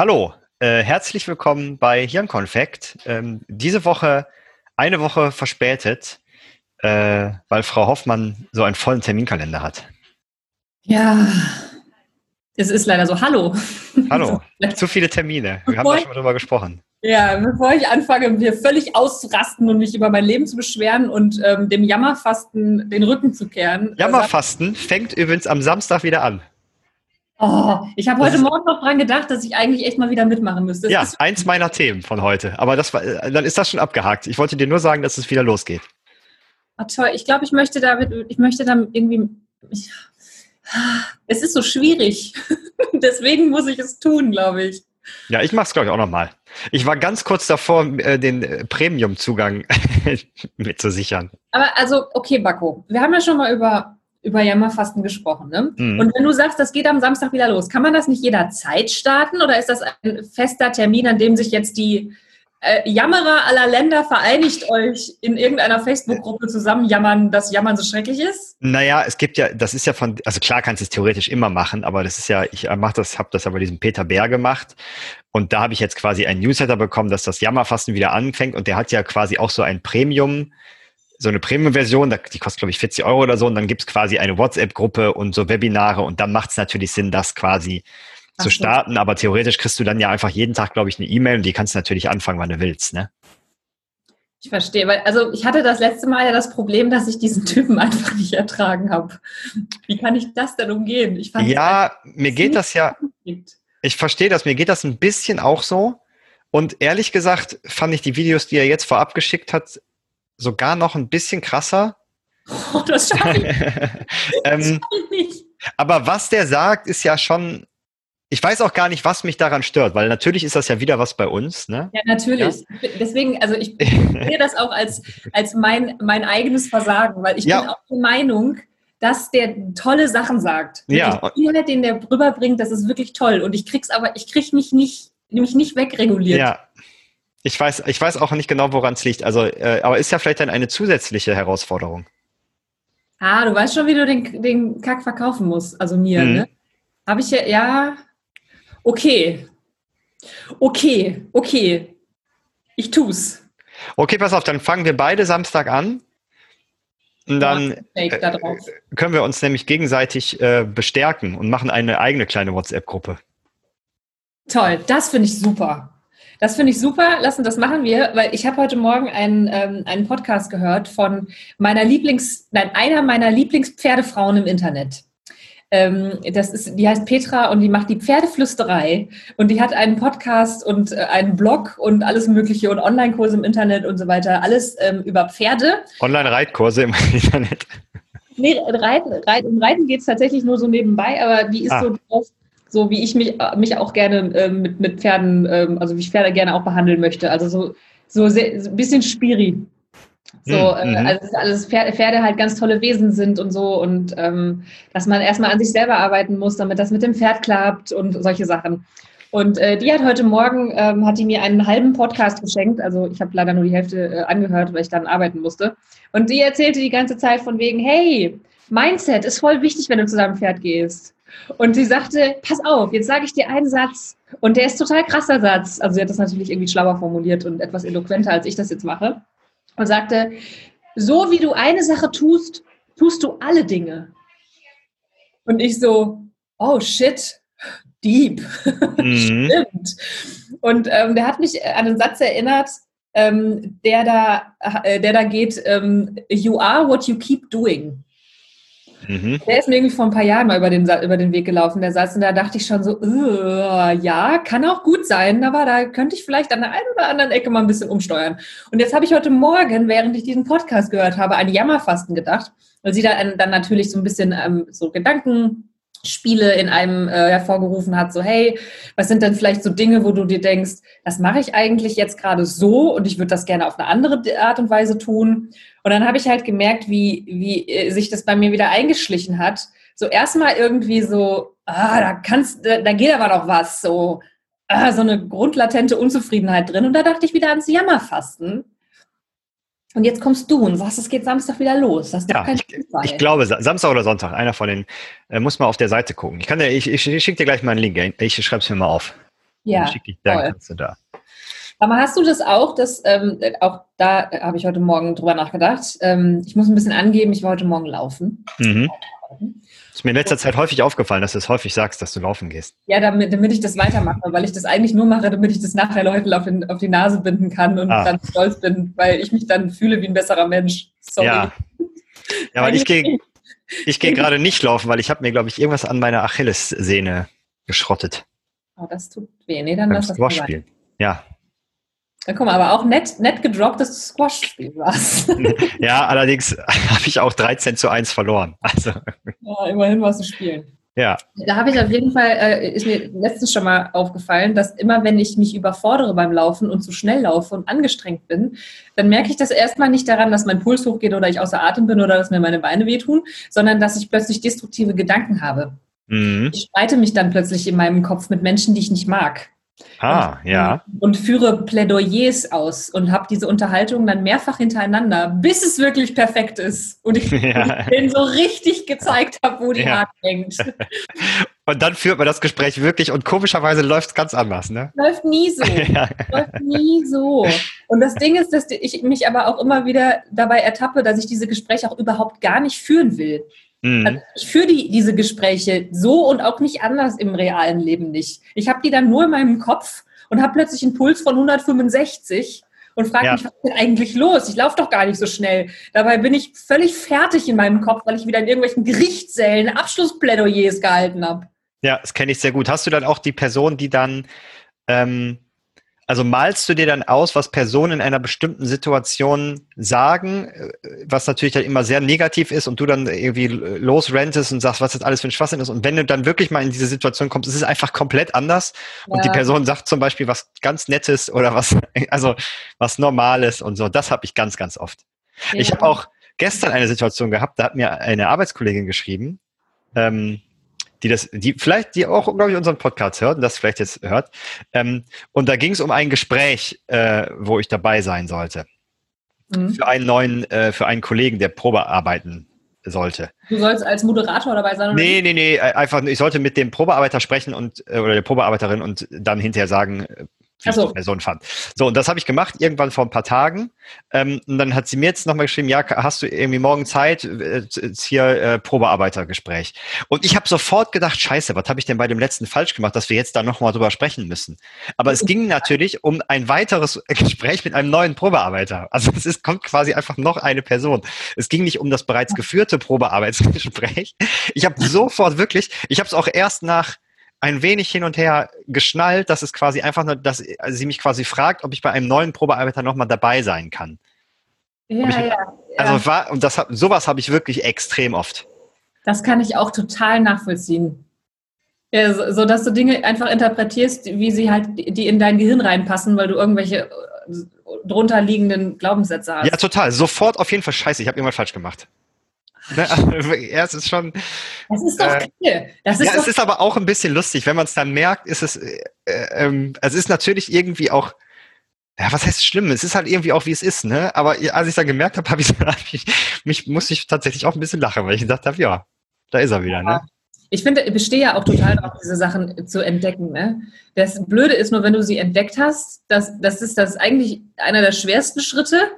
Hallo, äh, herzlich willkommen bei Hirnkonfekt. Ähm, diese Woche eine Woche verspätet, äh, weil Frau Hoffmann so einen vollen Terminkalender hat. Ja, es ist leider so. Hallo. Hallo, zu viele Termine. Wir haben da schon mal drüber gesprochen. Ja, bevor ich anfange, mir völlig auszurasten und mich über mein Leben zu beschweren und ähm, dem Jammerfasten den Rücken zu kehren. Äh, Jammerfasten fängt übrigens am Samstag wieder an. Oh, ich habe heute Morgen noch dran gedacht, dass ich eigentlich echt mal wieder mitmachen müsste. Das ja, eins meiner Themen von heute. Aber das war, äh, dann ist das schon abgehakt. Ich wollte dir nur sagen, dass es wieder losgeht. Oh, toll. Ich glaube, ich möchte damit, ich möchte dann irgendwie. Ich, es ist so schwierig. Deswegen muss ich es tun, glaube ich. Ja, ich mache es, glaube ich, auch nochmal. Ich war ganz kurz davor, äh, den äh, Premium-Zugang mit zu sichern. Aber also, okay, Bacco, wir haben ja schon mal über, über Jammerfasten gesprochen. Ne? Mhm. Und wenn du sagst, das geht am Samstag wieder los, kann man das nicht jederzeit starten oder ist das ein fester Termin, an dem sich jetzt die äh, Jammerer aller Länder vereinigt euch in irgendeiner Facebook-Gruppe zusammen jammern, dass Jammern so schrecklich ist? Naja, es gibt ja, das ist ja von, also klar kannst du es theoretisch immer machen, aber das ist ja, ich mach das, habe das ja bei diesem Peter Bär gemacht und da habe ich jetzt quasi ein Newsletter bekommen, dass das Jammerfasten wieder anfängt und der hat ja quasi auch so ein Premium, so eine Premium-Version, die kostet, glaube ich, 40 Euro oder so, und dann gibt's quasi eine WhatsApp-Gruppe und so Webinare und dann macht es natürlich Sinn, das quasi Ach zu starten, aber theoretisch kriegst du dann ja einfach jeden Tag, glaube ich, eine E-Mail und die kannst du natürlich anfangen, wann du willst, ne? Ich verstehe, weil also ich hatte das letzte Mal ja das Problem, dass ich diesen Typen einfach nicht ertragen habe. Wie kann ich das denn umgehen? Ich fand ja, mir geht das ja. Ich verstehe das, mir geht das ein bisschen auch so. Und ehrlich gesagt fand ich die Videos, die er jetzt vorab geschickt hat, sogar noch ein bisschen krasser. Oh, das schaffe ich. ähm, ich nicht. Aber was der sagt, ist ja schon ich weiß auch gar nicht, was mich daran stört, weil natürlich ist das ja wieder was bei uns. Ne? Ja, natürlich. Ja? Deswegen, also ich sehe das auch als, als mein, mein eigenes Versagen, weil ich ja. bin auch der Meinung, dass der tolle Sachen sagt. Ja. Inhalt, den der rüberbringt, das ist wirklich toll. Und ich krieg's aber, ich krieg mich nicht, mich nicht wegreguliert. Ja. Ich weiß, ich weiß auch nicht genau, woran es liegt. Also, äh, aber ist ja vielleicht dann eine zusätzliche Herausforderung. Ah, du weißt schon, wie du den, den Kack verkaufen musst. Also mir, mhm. ne? Habe ich ja, ja, Okay. Okay, okay. Ich tu's. Okay, pass auf, dann fangen wir beide Samstag an. Und dann äh, können wir uns nämlich gegenseitig äh, bestärken und machen eine eigene kleine WhatsApp-Gruppe. Toll, das finde ich super. Das finde ich super. Lassen, das machen wir, weil ich habe heute Morgen einen, ähm, einen Podcast gehört von meiner Lieblings, nein, einer meiner Lieblingspferdefrauen im Internet. Ähm, das ist, die heißt Petra und die macht die Pferdeflüsterei und die hat einen Podcast und äh, einen Blog und alles Mögliche und Online-Kurse im Internet und so weiter. Alles ähm, über Pferde. Online-Reitkurse im Internet. Nee, Reiten, Reiten, um Reiten geht es tatsächlich nur so nebenbei, aber die ist ah. so drauf, so wie ich mich, mich auch gerne äh, mit, mit Pferden, ähm, also wie ich Pferde gerne auch behandeln möchte. Also so, so, sehr, so ein bisschen Spiri. So, hm, äh, mhm. also alles Pferde, Pferde, halt ganz tolle Wesen sind und so und ähm, dass man erstmal an sich selber arbeiten muss, damit das mit dem Pferd klappt und solche Sachen. Und äh, die hat heute Morgen, ähm, hat die mir einen halben Podcast geschenkt, also ich habe leider nur die Hälfte äh, angehört, weil ich dann arbeiten musste. Und die erzählte die ganze Zeit von wegen, hey, Mindset ist voll wichtig, wenn du zu deinem Pferd gehst. Und sie sagte, pass auf, jetzt sage ich dir einen Satz und der ist total krasser Satz. Also sie hat das natürlich irgendwie schlauer formuliert und etwas eloquenter, als ich das jetzt mache und sagte, so wie du eine Sache tust, tust du alle Dinge. Und ich so, oh shit, deep. Mhm. Stimmt. Und ähm, der hat mich an einen Satz erinnert, ähm, der, da, äh, der da geht, ähm, you are what you keep doing. Mhm. Der ist mir irgendwie vor ein paar Jahren mal über den, über den Weg gelaufen, der Satz, und da dachte ich schon so, ja, kann auch gut sein, aber da könnte ich vielleicht an der einen oder anderen Ecke mal ein bisschen umsteuern. Und jetzt habe ich heute Morgen, während ich diesen Podcast gehört habe, an Jammerfasten gedacht, weil sie dann, dann natürlich so ein bisschen ähm, so Gedanken Spiele in einem äh, hervorgerufen hat, so hey, was sind denn vielleicht so Dinge, wo du dir denkst, das mache ich eigentlich jetzt gerade so und ich würde das gerne auf eine andere Art und Weise tun. Und dann habe ich halt gemerkt, wie, wie äh, sich das bei mir wieder eingeschlichen hat. So erstmal irgendwie so, ah, da kannst, da, da geht aber noch was, so, ah, so eine grundlatente Unzufriedenheit drin. Und da dachte ich wieder ans Jammerfasten. Und jetzt kommst du und sagst, es geht Samstag wieder los. Das ist ja, ich, ich, glaube, Samstag oder Sonntag, einer von den, äh, muss mal auf der Seite gucken. Ich, kann dir, ich, ich, ich schicke dir gleich mal einen Link, ich schreibe es mir mal auf. Ja. Dann, ich, dann kannst du da. Aber hast du das auch, dass ähm, auch da habe ich heute Morgen drüber nachgedacht. Ähm, ich muss ein bisschen angeben, ich war heute Morgen laufen. Mhm. Ist mir in letzter Zeit häufig aufgefallen, dass du es häufig sagst, dass du laufen gehst. Ja, damit, damit ich das weitermache, weil ich das eigentlich nur mache, damit ich das nachher Leuten auf, den, auf die Nase binden kann und ah. dann stolz bin, weil ich mich dann fühle wie ein besserer Mensch. Sorry. Ja, ja weil ich gehe ich geh gerade nicht laufen, weil ich habe mir, glaube ich, irgendwas an meiner Achillessehne geschrottet. Oh, das tut weh. Nee, dann lass das mal spielen. Ja, ja, guck mal, aber auch nett, nett gedroppt, dass du Squash-Spiel warst. ja, allerdings habe ich auch 13 zu 1 verloren. Also. Ja, immerhin warst du spielen. Ja. Da habe ich auf jeden Fall, äh, ist mir letztens schon mal aufgefallen, dass immer, wenn ich mich überfordere beim Laufen und zu schnell laufe und angestrengt bin, dann merke ich das erstmal nicht daran, dass mein Puls hochgeht oder ich außer Atem bin oder dass mir meine Beine wehtun, sondern dass ich plötzlich destruktive Gedanken habe. Mhm. Ich streite mich dann plötzlich in meinem Kopf mit Menschen, die ich nicht mag. Ah, und, ja. Und führe Plädoyers aus und habe diese Unterhaltung dann mehrfach hintereinander, bis es wirklich perfekt ist. Und ich, ja. denen so richtig gezeigt habe, wo die ja. Haken hängt. Und dann führt man das Gespräch wirklich und komischerweise läuft es ganz anders, ne? Läuft nie so. ja. Läuft nie so. Und das Ding ist, dass ich mich aber auch immer wieder dabei ertappe, dass ich diese Gespräche auch überhaupt gar nicht führen will. Mhm. Also ich führe die, diese Gespräche so und auch nicht anders im realen Leben nicht. Ich habe die dann nur in meinem Kopf und habe plötzlich einen Puls von 165 und frage ja. mich, was ist denn eigentlich los? Ich laufe doch gar nicht so schnell. Dabei bin ich völlig fertig in meinem Kopf, weil ich wieder in irgendwelchen Gerichtssälen Abschlussplädoyers gehalten habe. Ja, das kenne ich sehr gut. Hast du dann auch die Person, die dann ähm, also malst du dir dann aus, was Personen in einer bestimmten Situation sagen, was natürlich dann immer sehr negativ ist und du dann irgendwie losrentest und sagst, was das alles für ein Schwachsinn ist. Und wenn du dann wirklich mal in diese Situation kommst, ist es einfach komplett anders. Ja. Und die Person sagt zum Beispiel was ganz Nettes oder was, also was Normales und so. Das habe ich ganz, ganz oft. Ja. Ich habe auch gestern eine Situation gehabt, da hat mir eine Arbeitskollegin geschrieben, ähm, die das, die vielleicht, die auch, glaube ich, unseren Podcast hört und das vielleicht jetzt hört. Ähm, und da ging es um ein Gespräch, äh, wo ich dabei sein sollte. Mhm. Für einen neuen, äh, für einen Kollegen, der Probe arbeiten sollte. Du sollst als Moderator dabei sein? Oder nee, nee, nee, einfach, ich sollte mit dem Probearbeiter sprechen und, äh, oder der Probearbeiterin und dann hinterher sagen, wie so. ich die Person fand. So, und das habe ich gemacht, irgendwann vor ein paar Tagen. Ähm, und dann hat sie mir jetzt nochmal geschrieben, ja, hast du irgendwie morgen Zeit, äh, hier äh, Probearbeitergespräch. Und ich habe sofort gedacht, scheiße, was habe ich denn bei dem letzten falsch gemacht, dass wir jetzt da nochmal drüber sprechen müssen. Aber es ging natürlich um ein weiteres Gespräch mit einem neuen Probearbeiter. Also es ist, kommt quasi einfach noch eine Person. Es ging nicht um das bereits geführte Probearbeitsgespräch. Ich habe sofort wirklich, ich habe es auch erst nach ein wenig hin und her geschnallt, dass es quasi einfach nur, dass sie mich quasi fragt, ob ich bei einem neuen Probearbeiter nochmal dabei sein kann. Ja, ich, ja, Also ja. war, und das sowas habe ich wirklich extrem oft. Das kann ich auch total nachvollziehen. Ja, so, so, dass du Dinge einfach interpretierst, wie sie halt, die in dein Gehirn reinpassen, weil du irgendwelche äh, drunter liegenden Glaubenssätze hast. Ja, total. Sofort auf jeden Fall scheiße, ich habe irgendwas falsch gemacht. Ne? Also, ja, es ist schon. Das ist doch äh, das ist Ja, doch es ist aber auch ein bisschen lustig. Wenn man es dann merkt, ist es, äh, ähm, es ist natürlich irgendwie auch, ja, was heißt schlimm? Es ist halt irgendwie auch, wie es ist, ne? Aber als ich es dann gemerkt habe, habe ich, mich, musste ich tatsächlich auch ein bisschen lachen, weil ich gedacht habe, ja, da ist er wieder, ne? Ich finde, ich bestehe ja auch total darauf, diese Sachen zu entdecken. Ne? Das Blöde ist nur, wenn du sie entdeckt hast, das, das ist das eigentlich einer der schwersten Schritte,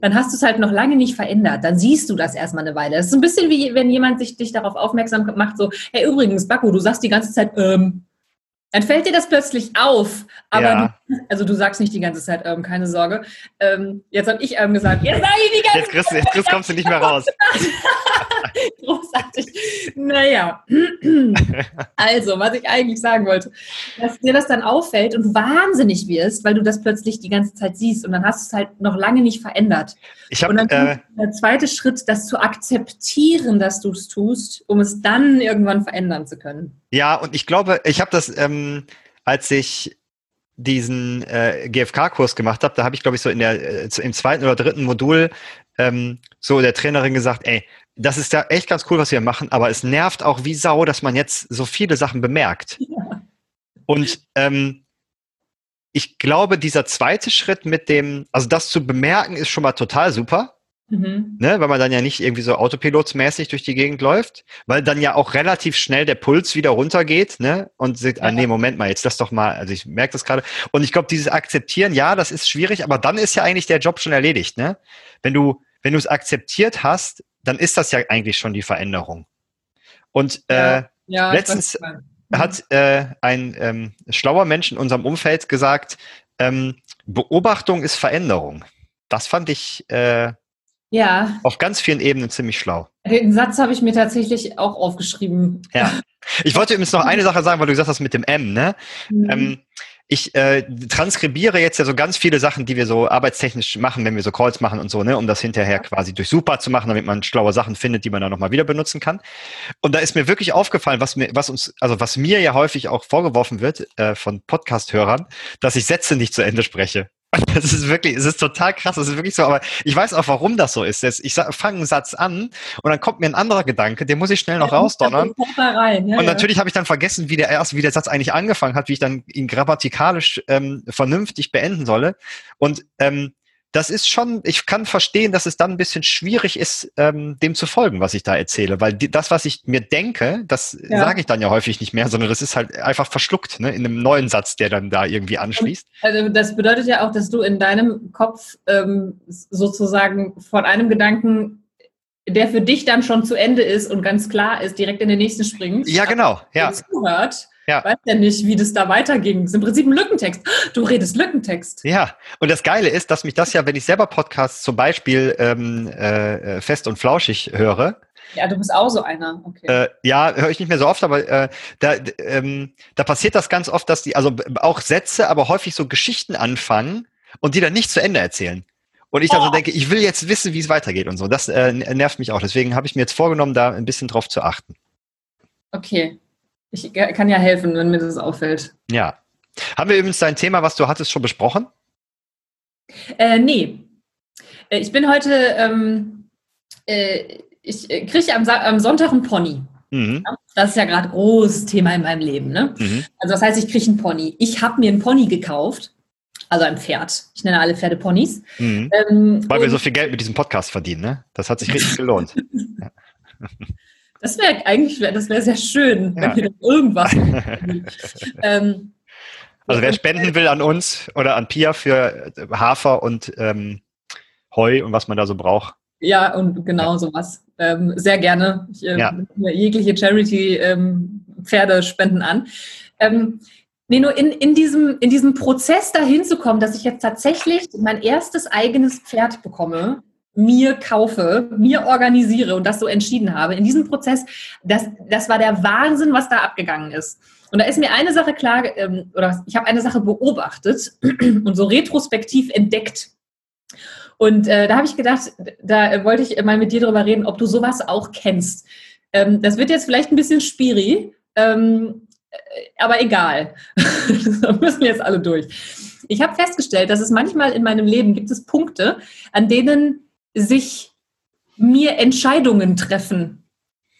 dann hast du es halt noch lange nicht verändert. Dann siehst du das erstmal eine Weile. Das ist ein bisschen wie, wenn jemand sich dich darauf aufmerksam macht, so, hey, übrigens, Baku, du sagst die ganze Zeit, ähm, dann fällt dir das plötzlich auf. Aber ja. du, also du sagst nicht die ganze Zeit, ähm, keine Sorge. Ähm, jetzt habe ich ähm, gesagt, jetzt sage ich die ganze jetzt kriegst, Jetzt, jetzt kommst du nicht mehr raus. Großartig. Naja. Also, was ich eigentlich sagen wollte, dass dir das dann auffällt und wahnsinnig wirst, weil du das plötzlich die ganze Zeit siehst und dann hast du es halt noch lange nicht verändert. Ich hab, und dann äh, der zweite Schritt, das zu akzeptieren, dass du es tust, um es dann irgendwann verändern zu können. Ja, und ich glaube, ich habe das, ähm, als ich diesen äh, GFK-Kurs gemacht habe, da habe ich, glaube ich, so in der, äh, im zweiten oder dritten Modul ähm, so der Trainerin gesagt, ey, das ist ja echt ganz cool, was wir machen, aber es nervt auch wie Sau, dass man jetzt so viele Sachen bemerkt. Ja. Und ähm, ich glaube, dieser zweite Schritt mit dem, also das zu bemerken, ist schon mal total super. Mhm. Ne, weil man dann ja nicht irgendwie so autopilotsmäßig durch die Gegend läuft, weil dann ja auch relativ schnell der Puls wieder runtergeht, ne? Und sagt, ah, ja. ah, nee, Moment mal, jetzt lass doch mal, also ich merke das gerade. Und ich glaube, dieses Akzeptieren, ja, das ist schwierig, aber dann ist ja eigentlich der Job schon erledigt, ne? Wenn du, wenn du es akzeptiert hast, dann ist das ja eigentlich schon die Veränderung. Und ja. Äh, ja, letztens hat äh, ein ähm, schlauer Mensch in unserem Umfeld gesagt, ähm, Beobachtung ist Veränderung. Das fand ich äh, ja. Auf ganz vielen Ebenen ziemlich schlau. Den Satz habe ich mir tatsächlich auch aufgeschrieben. Ja. Ich wollte übrigens noch eine Sache sagen, weil du gesagt hast mit dem M, ne? Mhm. Ähm, ich äh, transkribiere jetzt ja so ganz viele Sachen, die wir so arbeitstechnisch machen, wenn wir so Calls machen und so, ne, um das hinterher quasi durchsuchbar zu machen, damit man schlaue Sachen findet, die man dann nochmal wieder benutzen kann. Und da ist mir wirklich aufgefallen, was mir, was uns, also was mir ja häufig auch vorgeworfen wird äh, von Podcast-Hörern, dass ich Sätze nicht zu Ende spreche. Das ist wirklich, es ist total krass, das ist wirklich so, aber ich weiß auch, warum das so ist. Ich fange einen Satz an und dann kommt mir ein anderer Gedanke, den muss ich schnell noch ja, rausdonnern. Ja, und natürlich ja. habe ich dann vergessen, wie der erst, wie der Satz eigentlich angefangen hat, wie ich dann ihn grammatikalisch ähm, vernünftig beenden solle. Und ähm, das ist schon, ich kann verstehen, dass es dann ein bisschen schwierig ist, ähm, dem zu folgen, was ich da erzähle, weil die, das, was ich mir denke, das ja. sage ich dann ja häufig nicht mehr, sondern das ist halt einfach verschluckt, ne, in einem neuen Satz, der dann da irgendwie anschließt. Also das bedeutet ja auch, dass du in deinem Kopf ähm, sozusagen von einem Gedanken der für dich dann schon zu Ende ist und ganz klar ist, direkt in den nächsten springst. Ja, genau. Ja. Zuhört, ja. Weiß ja nicht, wie das da weiterging. Das ist im Prinzip ein Lückentext. Du redest Lückentext. Ja, und das Geile ist, dass mich das ja, wenn ich selber Podcasts zum Beispiel ähm, äh, fest und flauschig höre, ja, du bist auch so einer. Okay. Äh, ja, höre ich nicht mehr so oft, aber äh, da, ähm, da passiert das ganz oft, dass die, also auch Sätze, aber häufig so Geschichten anfangen und die dann nicht zu Ende erzählen. Und ich dann so oh. denke, ich will jetzt wissen, wie es weitergeht und so. Das äh, nervt mich auch. Deswegen habe ich mir jetzt vorgenommen, da ein bisschen drauf zu achten. Okay. Ich kann ja helfen, wenn mir das auffällt. Ja. Haben wir übrigens dein Thema, was du hattest, schon besprochen? Äh, nee. Äh, ich bin heute, ähm, äh, ich äh, kriege am, am, Sonntag einen Pony. Mhm. Das ist ja gerade großes Thema in meinem Leben. Ne? Mhm. Also das heißt, ich kriege einen Pony. Ich habe mir einen Pony gekauft. Also ein Pferd. Ich nenne alle Pferde Ponys. Mhm. Ähm, Weil wir so viel Geld mit diesem Podcast verdienen, ne? Das hat sich richtig gelohnt. Das wäre eigentlich, das wäre sehr schön, ja. wenn wir dann irgendwas ähm, Also wer spenden will an uns oder an Pia für Hafer und ähm, Heu und was man da so braucht. Ja, und genau ja. sowas. Ähm, sehr gerne. Ich, äh, ja. Jegliche Charity-Pferde ähm, spenden an. Ähm, nee, nur in, in, diesem, in diesem Prozess dahin zu kommen, dass ich jetzt tatsächlich mein erstes eigenes Pferd bekomme, mir kaufe, mir organisiere und das so entschieden habe. In diesem Prozess, das, das war der Wahnsinn, was da abgegangen ist. Und da ist mir eine Sache klar, ähm, oder ich habe eine Sache beobachtet und so retrospektiv entdeckt. Und äh, da habe ich gedacht, da wollte ich mal mit dir darüber reden, ob du sowas auch kennst. Ähm, das wird jetzt vielleicht ein bisschen spiri, ähm, äh, aber egal. da müssen jetzt alle durch. Ich habe festgestellt, dass es manchmal in meinem Leben gibt es Punkte, an denen sich mir Entscheidungen treffen.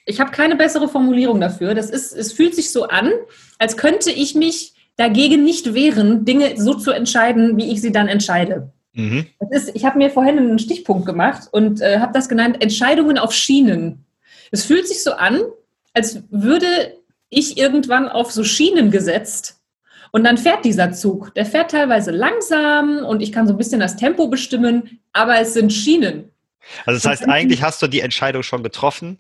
Ich habe keine bessere Formulierung dafür. Das ist, es fühlt sich so an, als könnte ich mich dagegen nicht wehren, Dinge so zu entscheiden, wie ich sie dann entscheide. Mhm. Das ist, ich habe mir vorhin einen Stichpunkt gemacht und äh, habe das genannt Entscheidungen auf Schienen. Es fühlt sich so an, als würde ich irgendwann auf so Schienen gesetzt und dann fährt dieser Zug. Der fährt teilweise langsam und ich kann so ein bisschen das Tempo bestimmen, aber es sind Schienen. Also das heißt, eigentlich hast du die Entscheidung schon getroffen.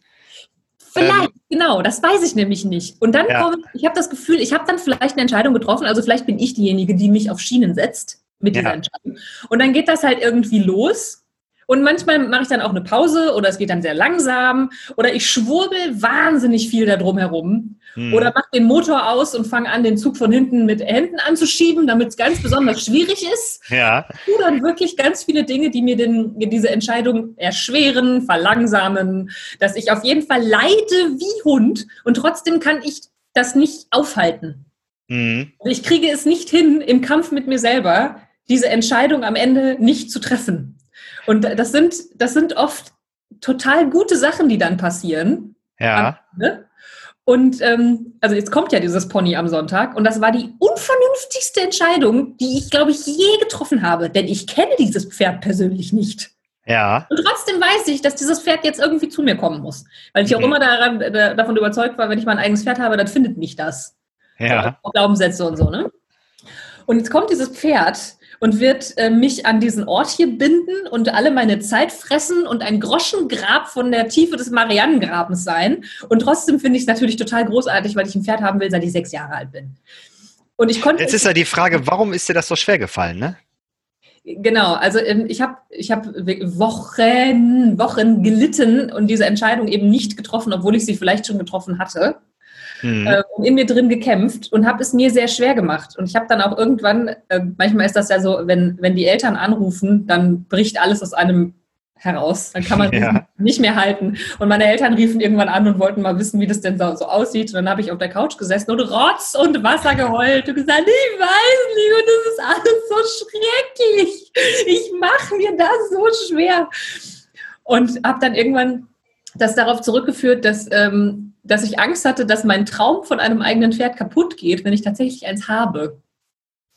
Vielleicht, ähm, genau, das weiß ich nämlich nicht. Und dann ja. komme ich, ich habe das Gefühl, ich habe dann vielleicht eine Entscheidung getroffen, also vielleicht bin ich diejenige, die mich auf Schienen setzt mit dieser ja. Entscheidung. Und dann geht das halt irgendwie los und manchmal mache ich dann auch eine Pause oder es geht dann sehr langsam oder ich schwurbel wahnsinnig viel da drum herum hm. oder mache den Motor aus und fange an, den Zug von hinten mit Händen anzuschieben, damit es ganz besonders schwierig ist. Ja. Ich tue dann wirklich ganz viele Dinge, die mir den, diese Entscheidung erschweren, verlangsamen, dass ich auf jeden Fall leide wie Hund und trotzdem kann ich das nicht aufhalten. Mhm. Ich kriege es nicht hin, im Kampf mit mir selber diese Entscheidung am Ende nicht zu treffen. Und das sind, das sind oft total gute Sachen, die dann passieren. Ja. Und ähm, also jetzt kommt ja dieses Pony am Sonntag und das war die unvernünftigste Entscheidung, die ich, glaube ich, je getroffen habe, denn ich kenne dieses Pferd persönlich nicht. Ja. Und trotzdem weiß ich, dass dieses Pferd jetzt irgendwie zu mir kommen muss. Weil ich auch mhm. immer daran, da, davon überzeugt war, wenn ich mein eigenes Pferd habe, dann findet mich das. Ja. Glaubenssätze und so, ne? Und jetzt kommt dieses Pferd und wird äh, mich an diesen Ort hier binden und alle meine Zeit fressen und ein Groschengrab von der Tiefe des Marianengrabens sein. Und trotzdem finde ich es natürlich total großartig, weil ich ein Pferd haben will, seit ich sechs Jahre alt bin. Und ich konnte. Jetzt ist ja die Frage, warum ist dir das so schwer gefallen, ne? Genau, also ähm, ich habe ich hab Wochen, Wochen gelitten und diese Entscheidung eben nicht getroffen, obwohl ich sie vielleicht schon getroffen hatte. Mhm. Äh, in mir drin gekämpft und habe es mir sehr schwer gemacht. Und ich habe dann auch irgendwann, äh, manchmal ist das ja so, wenn, wenn die Eltern anrufen, dann bricht alles aus einem heraus. Dann kann man ja. nicht mehr halten. Und meine Eltern riefen irgendwann an und wollten mal wissen, wie das denn so, so aussieht. Und dann habe ich auf der Couch gesessen und Rotz und Wasser geheult und gesagt, ich weiß nicht und das ist alles so schrecklich. Ich mache mir das so schwer. Und habe dann irgendwann das darauf zurückgeführt, dass, ähm, dass ich Angst hatte, dass mein Traum von einem eigenen Pferd kaputt geht, wenn ich tatsächlich eins habe.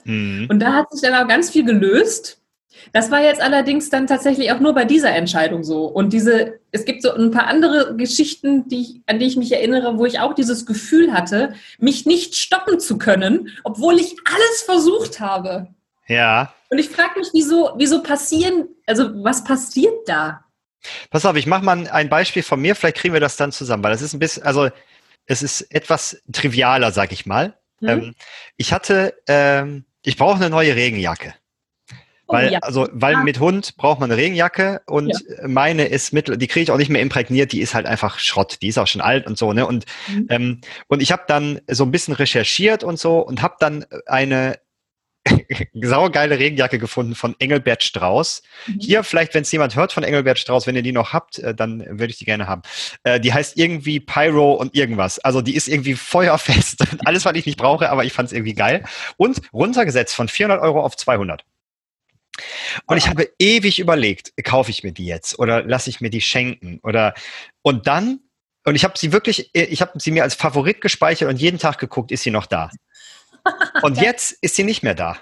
Mhm. Und da hat sich dann auch ganz viel gelöst das war jetzt allerdings dann tatsächlich auch nur bei dieser Entscheidung so. Und diese, es gibt so ein paar andere Geschichten, die, an die ich mich erinnere, wo ich auch dieses Gefühl hatte, mich nicht stoppen zu können, obwohl ich alles versucht habe. Ja. Und ich frage mich, wieso, wieso passieren, also was passiert da? Pass auf, ich mache mal ein Beispiel von mir, vielleicht kriegen wir das dann zusammen, weil das ist ein bisschen, also es ist etwas trivialer, sag ich mal. Mhm. Ähm, ich hatte, ähm, ich brauche eine neue Regenjacke. Oh, weil, also, weil ah. mit Hund braucht man eine Regenjacke und ja. meine ist mittel, die kriege ich auch nicht mehr imprägniert, die ist halt einfach Schrott, die ist auch schon alt und so, ne? Und, mhm. ähm, und ich habe dann so ein bisschen recherchiert und so und habe dann eine saugeile Regenjacke gefunden von Engelbert Strauß. Mhm. Hier, vielleicht, wenn es jemand hört von Engelbert Strauß, wenn ihr die noch habt, äh, dann würde ich die gerne haben. Äh, die heißt irgendwie Pyro und irgendwas. Also die ist irgendwie feuerfest. Alles, was ich nicht brauche, aber ich fand es irgendwie geil. Und runtergesetzt von 400 Euro auf 200. Und ich habe ewig überlegt, kaufe ich mir die jetzt oder lasse ich mir die schenken oder und dann und ich habe sie wirklich, ich habe sie mir als Favorit gespeichert und jeden Tag geguckt, ist sie noch da. Und jetzt ist sie nicht mehr da.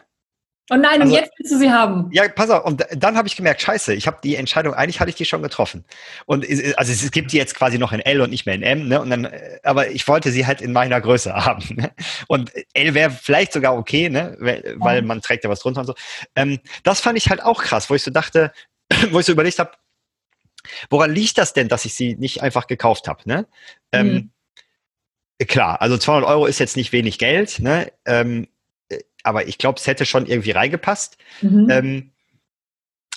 Oh nein, also, und jetzt willst du sie haben. Ja, pass auf. Und dann habe ich gemerkt, scheiße, ich habe die Entscheidung, eigentlich hatte ich die schon getroffen. Und also es gibt die jetzt quasi noch in L und nicht mehr in M, ne? Und dann, aber ich wollte sie halt in meiner Größe haben. Ne? Und L wäre vielleicht sogar okay, ne? Weil, weil man trägt ja was drunter und so. Ähm, das fand ich halt auch krass, wo ich so dachte, wo ich so überlegt habe, woran liegt das denn, dass ich sie nicht einfach gekauft habe? Ne? Ähm, mhm. Ähm, klar, also 200 Euro ist jetzt nicht wenig Geld, ne? Ähm, aber ich glaube, es hätte schon irgendwie reingepasst. Mhm. Ähm,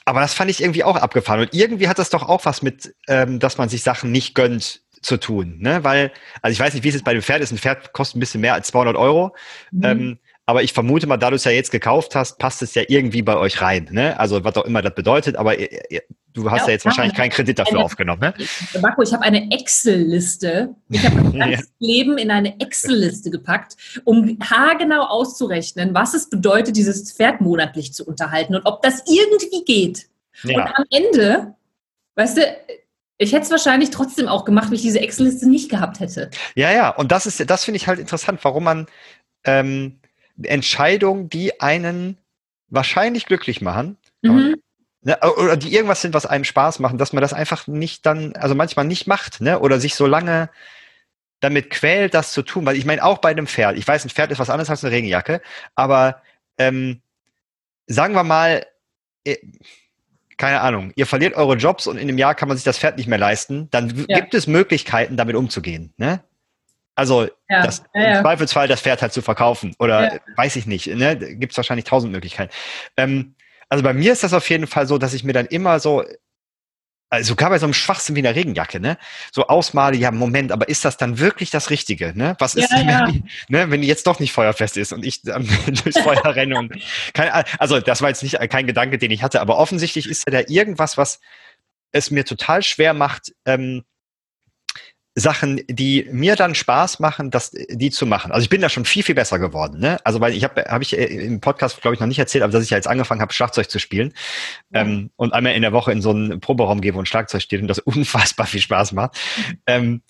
aber das fand ich irgendwie auch abgefahren. Und irgendwie hat das doch auch was mit, ähm, dass man sich Sachen nicht gönnt zu tun. Ne? Weil, also ich weiß nicht, wie es jetzt bei dem Pferd ist. Ein Pferd kostet ein bisschen mehr als 200 Euro. Mhm. Ähm, aber ich vermute mal, da du es ja jetzt gekauft hast, passt es ja irgendwie bei euch rein. Ne? Also was auch immer das bedeutet, aber du hast ja, ja jetzt wahrscheinlich keinen Kredit dafür eine, aufgenommen. Ne? Marco, ich habe eine Excel-Liste. Ich habe mein ganzes Leben in eine Excel-Liste gepackt, um haargenau auszurechnen, was es bedeutet, dieses Pferd monatlich zu unterhalten und ob das irgendwie geht. Ja. Und am Ende, weißt du, ich hätte es wahrscheinlich trotzdem auch gemacht, wenn ich diese Excel-Liste nicht gehabt hätte. Ja, ja, und das ist, das finde ich halt interessant, warum man ähm, Entscheidungen, die einen wahrscheinlich glücklich machen, mhm. ne, oder die irgendwas sind, was einem Spaß machen, dass man das einfach nicht dann, also manchmal nicht macht, ne, oder sich so lange damit quält, das zu tun. Weil ich meine, auch bei einem Pferd, ich weiß, ein Pferd ist was anderes als eine Regenjacke, aber ähm, sagen wir mal, äh, keine Ahnung, ihr verliert eure Jobs und in einem Jahr kann man sich das Pferd nicht mehr leisten, dann ja. gibt es Möglichkeiten, damit umzugehen. Ne? Also ja, das, ja, ja. im Zweifelsfall das Pferd halt zu verkaufen oder weiß ich nicht. Ne? Gibt es wahrscheinlich tausend Möglichkeiten. Ähm, also bei mir ist das auf jeden Fall so, dass ich mir dann immer so, also sogar bei so einem Schwachsinn wie einer Regenjacke, ne, so ausmale, ja, Moment, aber ist das dann wirklich das Richtige? Ne? Was ist, wenn, die, ne, wenn die jetzt doch nicht feuerfest ist und ich dann durchs Feuer renne und keine, also das war jetzt nicht kein Gedanke, den ich hatte, aber offensichtlich ist ja da irgendwas, was es mir total schwer macht, ähm, Sachen, die mir dann Spaß machen, das, die zu machen. Also ich bin da schon viel, viel besser geworden. Ne? Also weil ich habe, habe ich äh, im Podcast, glaube ich, noch nicht erzählt, aber dass ich ja jetzt angefangen habe, Schlagzeug zu spielen ja. ähm, und einmal in der Woche in so einen Proberaum gehe, wo ein Schlagzeug steht und das unfassbar viel Spaß macht. Ähm,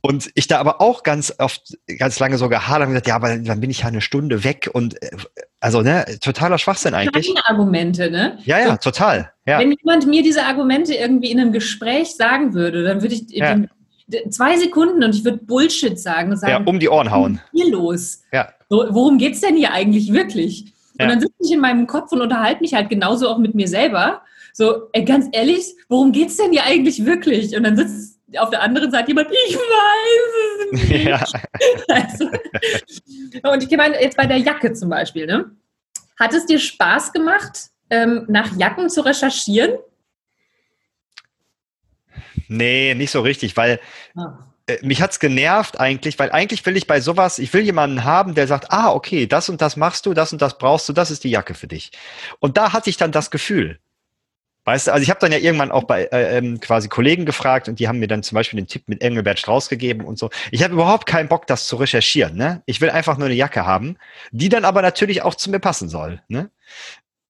und ich da aber auch ganz oft, ganz lange so gehadert und gesagt, ja, aber dann bin ich ja eine Stunde weg und, also ne, totaler Schwachsinn eigentlich. Keine Argumente, ne? Ja, ja, total. Ja. Wenn jemand mir diese Argumente irgendwie in einem Gespräch sagen würde, dann würde ich Ja. dann, zwei Sekunden und ich würde Bullshit sagen und ja, sagen, um die Ohren hauen. hier los? Ja. Worum geht's denn hier eigentlich wirklich? Und Ja. dann sitze ich in meinem Kopf und unterhalte mich halt genauso auch mit mir selber. So, ey, ganz ehrlich, worum geht's denn hier eigentlich wirklich? Und dann sitzt auf der anderen Seite jemand, ich weiß es nicht. Ja. Also, und ich meine, jetzt bei der Jacke zum Beispiel, ne? Hat es dir Spaß gemacht, ähm, nach Jacken zu recherchieren? Nee, nicht so richtig, weil Ah. äh, mich hat's genervt eigentlich, weil eigentlich will ich bei sowas, ich will jemanden haben, der sagt, ah, okay, das und das machst du, das und das brauchst du, das ist die Jacke für dich. Und da hatte ich dann das Gefühl. Weißt du, also ich habe dann ja irgendwann auch bei äh, ähm, quasi Kollegen gefragt und die haben mir dann zum Beispiel den Tipp mit Engelbert Strauß gegeben und so. Ich habe überhaupt keinen Bock, das zu recherchieren. Ne? Ich will einfach nur eine Jacke haben, die dann aber natürlich auch zu mir passen soll. Ne?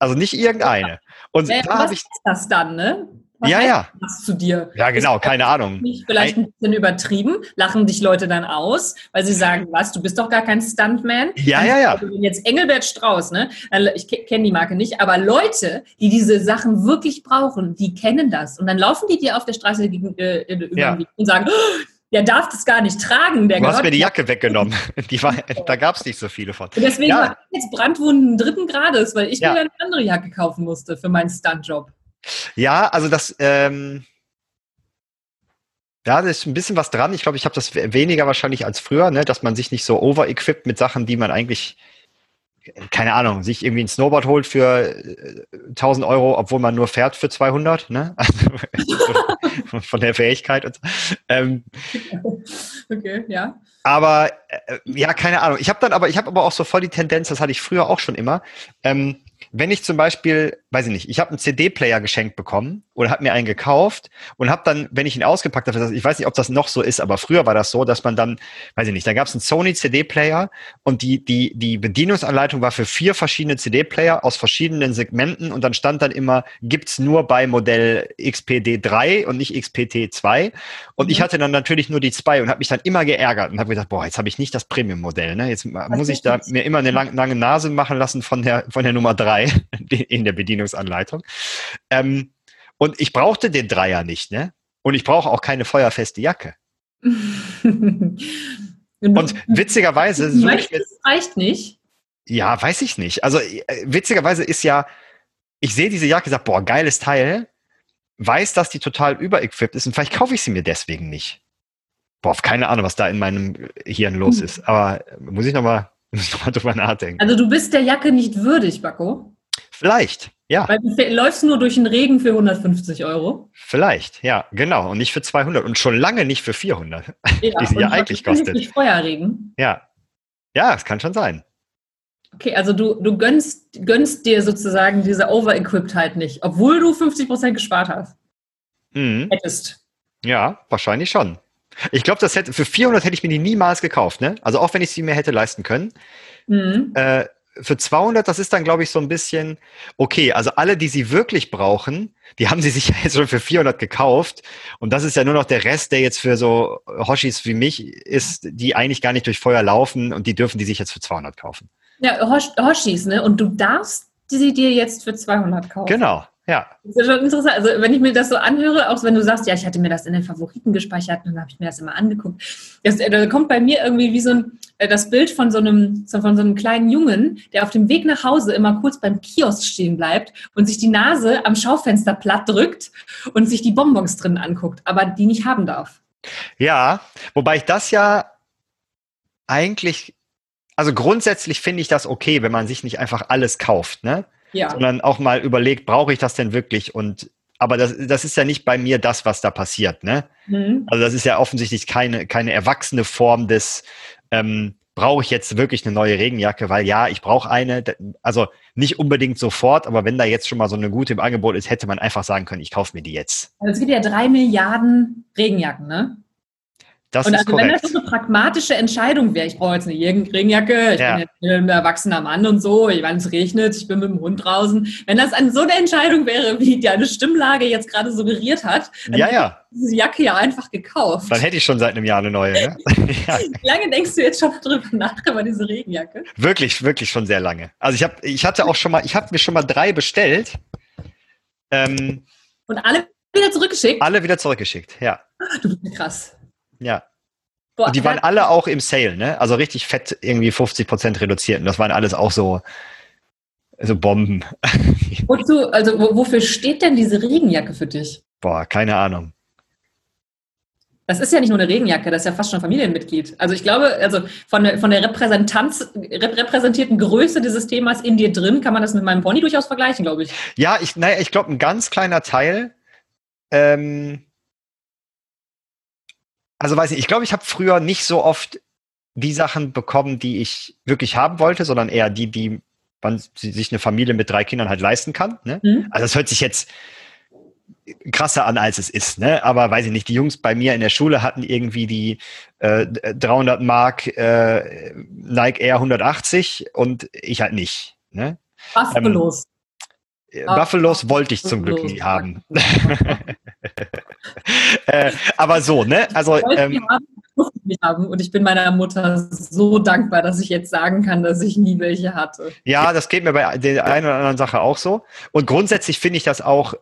Also nicht irgendeine. Und Ja, da was ich, ist das dann, ne? Was Ja, ja. das zu dir? ja genau, keine Ahnung. Vielleicht ein bisschen übertrieben? Lachen dich Leute dann aus, weil sie sagen, was, du bist doch gar kein Stuntman? Ja, ja, ja. Also jetzt Engelbert Strauß, ne? Ich kenne die Marke nicht, aber Leute, die diese Sachen wirklich brauchen, die kennen das. Und dann laufen die dir auf der Straße gegen, äh, über Ja. und sagen, oh, der darf das gar nicht tragen. Der Du hast mir die Jacke weggenommen. Die war, da gab es nicht so viele von. Und deswegen Ja. habe ich jetzt Brandwunden dritten Grades, weil ich Ja. mir eine andere Jacke kaufen musste für meinen Stuntjob. Ja, also das, ähm, ja, da ist ein bisschen was dran. Ich glaube, ich habe das we- weniger wahrscheinlich als früher, ne, dass man sich nicht so overequipt mit Sachen, die man eigentlich, keine Ahnung, sich irgendwie ein Snowboard holt für äh, 1000 Euro, obwohl man nur fährt für 200, ne? Also, von der Fähigkeit und so. Ähm, Okay, ja. aber äh, ja, keine Ahnung. Ich habe dann aber, ich habe aber auch so voll die Tendenz, das hatte ich früher auch schon immer. Ähm, wenn ich zum Beispiel, weiß ich nicht, ich habe einen CD-Player geschenkt bekommen oder habe mir einen gekauft und habe dann, wenn ich ihn ausgepackt habe, ich weiß nicht, ob das noch so ist, aber früher war das so, dass man dann, weiß ich nicht, da gab es einen Sony CD-Player und die, die, die Bedienungsanleitung war für vier verschiedene CD-Player aus verschiedenen Segmenten und dann stand dann immer, gibt's nur bei Modell XPD3 und nicht XPT2 und ich Mhm. hatte dann natürlich nur die zwei und habe mich dann immer geärgert und habe gedacht, boah, jetzt habe ich nicht das Premium-Modell, ne? Jetzt muss ich da das? mir immer eine lang, lange Nase machen lassen von der, von der Nummer drei in der Bedienungsanleitung. Ähm, und ich brauchte den Dreier nicht, ne? Und ich brauche auch keine feuerfeste Jacke. Und witzigerweise, mir, Möchtest, reicht nicht. ja, weiß ich nicht. Also äh, witzigerweise ist ja, ich sehe diese Jacke, sag, boah, geiles Teil, weiß, dass die total überequipped ist und vielleicht kaufe ich sie mir deswegen nicht. Boah, keine Ahnung, was da in meinem Hirn los ist. Aber äh, muss ich nochmal noch mal drüber nachdenken. Also du bist der Jacke nicht würdig, Bacco. Vielleicht, ja, Weil du läufst nur durch den Regen für 150 Euro. vielleicht, ja, genau. Und nicht für 200 und schon lange nicht für 400. Ja, Die sie ja eigentlich kostet. richtig Feuerregen. Ja, ja, es kann schon sein. Okay, also du, du gönnst, gönnst dir sozusagen diese Overequippedheit nicht, obwohl du 50% gespart hast. Mhm. Hättest. Ja, wahrscheinlich schon. Ich glaube, das hätte für 400 hätte ich mir die niemals gekauft, ne? Also auch wenn ich sie mir hätte leisten können. Mhm. Äh, für 200, das ist dann, glaube ich, so ein bisschen, okay, also alle, die sie wirklich brauchen, die haben sie sich ja jetzt schon für 400 gekauft. Und das ist ja nur noch der Rest, der jetzt für so Hoshis wie mich ist, die eigentlich gar nicht durch Feuer laufen und die dürfen die sich jetzt für 200 kaufen. Ja, Hosh, Hoshis, ne? Und du darfst sie dir jetzt für 200 kaufen. Genau, ja. Das ist ja schon interessant. Also, wenn ich mir das so anhöre, auch wenn du sagst, ja, ich hatte mir das in den Favoriten gespeichert, dann habe ich mir das immer angeguckt. Das, äh, da kommt bei mir irgendwie wie so ein, äh, das Bild von so, einem, von so einem kleinen Jungen, der auf dem Weg nach Hause immer kurz beim Kiosk stehen bleibt und sich die Nase am Schaufenster platt drückt und sich die Bonbons drin anguckt, aber die nicht haben darf. Ja, wobei ich das ja eigentlich, also grundsätzlich finde ich das okay, wenn man sich nicht einfach alles kauft, ne? Ja. sondern auch mal überlegt, brauche ich das denn wirklich? Und aber das, das ist ja nicht bei mir das, was da passiert, ne? Mhm. Also das ist ja offensichtlich keine, keine erwachsene Form des, ähm, brauche ich jetzt wirklich eine neue Regenjacke, weil ja, ich brauche eine, also nicht unbedingt sofort, aber wenn da jetzt schon mal so eine gute im Angebot ist, hätte man einfach sagen können, ich kaufe mir die jetzt. Also es gibt ja drei Milliarden Regenjacken, ne? Das und ist also korrekt. wenn das so eine pragmatische Entscheidung wäre, ich brauche jetzt eine Regenjacke, ich Ja. bin jetzt ein erwachsener Mann und so, ich meine, es regnet, ich bin mit dem Hund draußen. Wenn das an so eine Entscheidung wäre, wie deine Stimmlage jetzt gerade suggeriert hat, dann ja, hätte ja. ich diese Jacke ja einfach gekauft. Dann hätte ich schon seit einem Jahr eine neue. Ne? ja, Wie lange denkst du jetzt schon darüber nach, über diese Regenjacke? wirklich, wirklich schon sehr lange. Also ich habe, ich hatte auch schon mal, ich habe mir schon mal drei bestellt, ähm, Und alle wieder zurückgeschickt? alle wieder zurückgeschickt. Ja, Du bist krass. Ja. Boah, Und die waren alle auch im Sale, ne? Also richtig fett, irgendwie 50 Prozent reduziert. Und das waren alles auch so, so Bomben. wozu, also wo, wofür steht denn diese Regenjacke für dich? Boah, keine Ahnung. Das ist ja nicht nur eine Regenjacke, das ist ja fast schon Familienmitglied. Also ich glaube, also von der, von der Repräsentanz, rep repräsentierten Größe dieses Themas in dir drin kann man das mit meinem Pony durchaus vergleichen, glaube ich. Ja, ich, naja, ich glaube, ein ganz kleiner Teil. Ähm, also weiß nicht, ich glaube, ich habe früher nicht so oft die Sachen bekommen, die ich wirklich haben wollte, sondern eher die, die man si- sich eine Familie mit drei Kindern halt leisten kann. Ne? Mhm. Also es hört sich jetzt krasser an, als es ist. Ne? Aber weiß ich nicht, die Jungs bei mir in der Schule hatten irgendwie die äh, 300 Mark äh, Nike Air 180 und ich halt nicht. Ne? Was Ähm, los? Buffalos wollte ich zum Glück nie haben. äh, aber so, ne? Also, ähm, haben. Und ich bin meiner Mutter so dankbar, dass ich jetzt sagen kann, dass ich nie welche hatte. ja, das geht mir bei der einen oder anderen Sache auch so. Und grundsätzlich finde ich das auch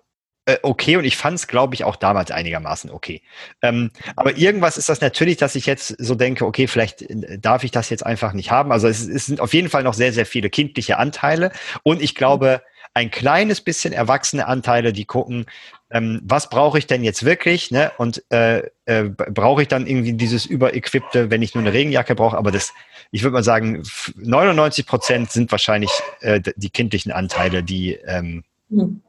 äh, okay und ich fand es, glaube ich, auch damals einigermaßen okay. Ähm, aber irgendwas ist das natürlich, dass ich jetzt so denke, okay, vielleicht äh, darf ich das jetzt einfach nicht haben. Also es, es sind auf jeden Fall noch sehr, sehr viele kindliche Anteile und ich glaube, ein kleines bisschen erwachsene Anteile, die gucken, ähm, was brauche ich denn jetzt wirklich? Ne? Und äh, äh, brauche ich dann irgendwie dieses Überequipte, wenn ich nur eine Regenjacke brauche? Aber das, ich würde mal sagen, f- 99 Prozent sind wahrscheinlich äh, die kindlichen Anteile, die ähm, Hm.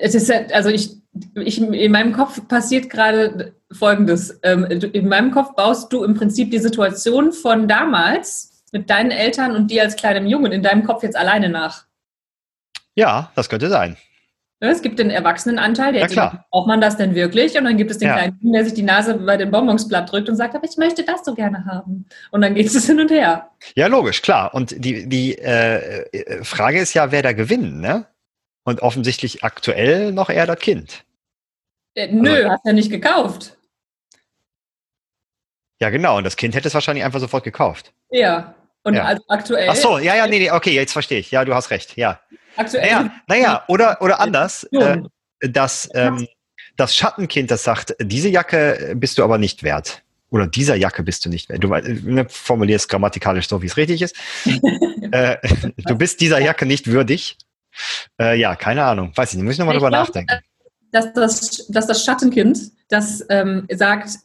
Es ist also ich, ich in meinem Kopf passiert gerade Folgendes. Ähm, In meinem Kopf baust du im Prinzip die Situation von damals mit deinen Eltern und dir als kleinem Jungen in deinem Kopf jetzt alleine nach. Ja, das könnte sein. Es gibt den Erwachsenenanteil, der Ja, klar. braucht man das denn wirklich? Und dann gibt es den Ja. kleinen Jungen, der sich die Nase bei den Bonbons platt drückt und sagt, aber ich möchte das so gerne haben. Und dann geht es hin und her. Ja, logisch, klar. Und die, die äh, äh, Frage ist ja, wer da gewinnt, ne? Und offensichtlich aktuell noch eher das Kind. Äh, Nö, Also- hast ja nicht gekauft. Ja, genau. Und das Kind hätte es wahrscheinlich einfach sofort gekauft. Ja. Und Ja. also aktuell. Ach so, ja, ja, nee, nee, okay, jetzt verstehe ich. Ja, du hast recht, ja. Aktuell. Naja, naja oder, oder anders, äh, dass ähm, das Schattenkind, das sagt, diese Jacke bist du aber nicht wert. Oder dieser Jacke bist du nicht wert. Du äh, ne, formulierst grammatikalisch so, wie es richtig ist. äh, du bist dieser Jacke nicht würdig. Äh, ja, keine Ahnung. Weiß ich nicht, muss ich nochmal drüber glaub, nachdenken. dass das, dass das Schattenkind, das ähm, sagt,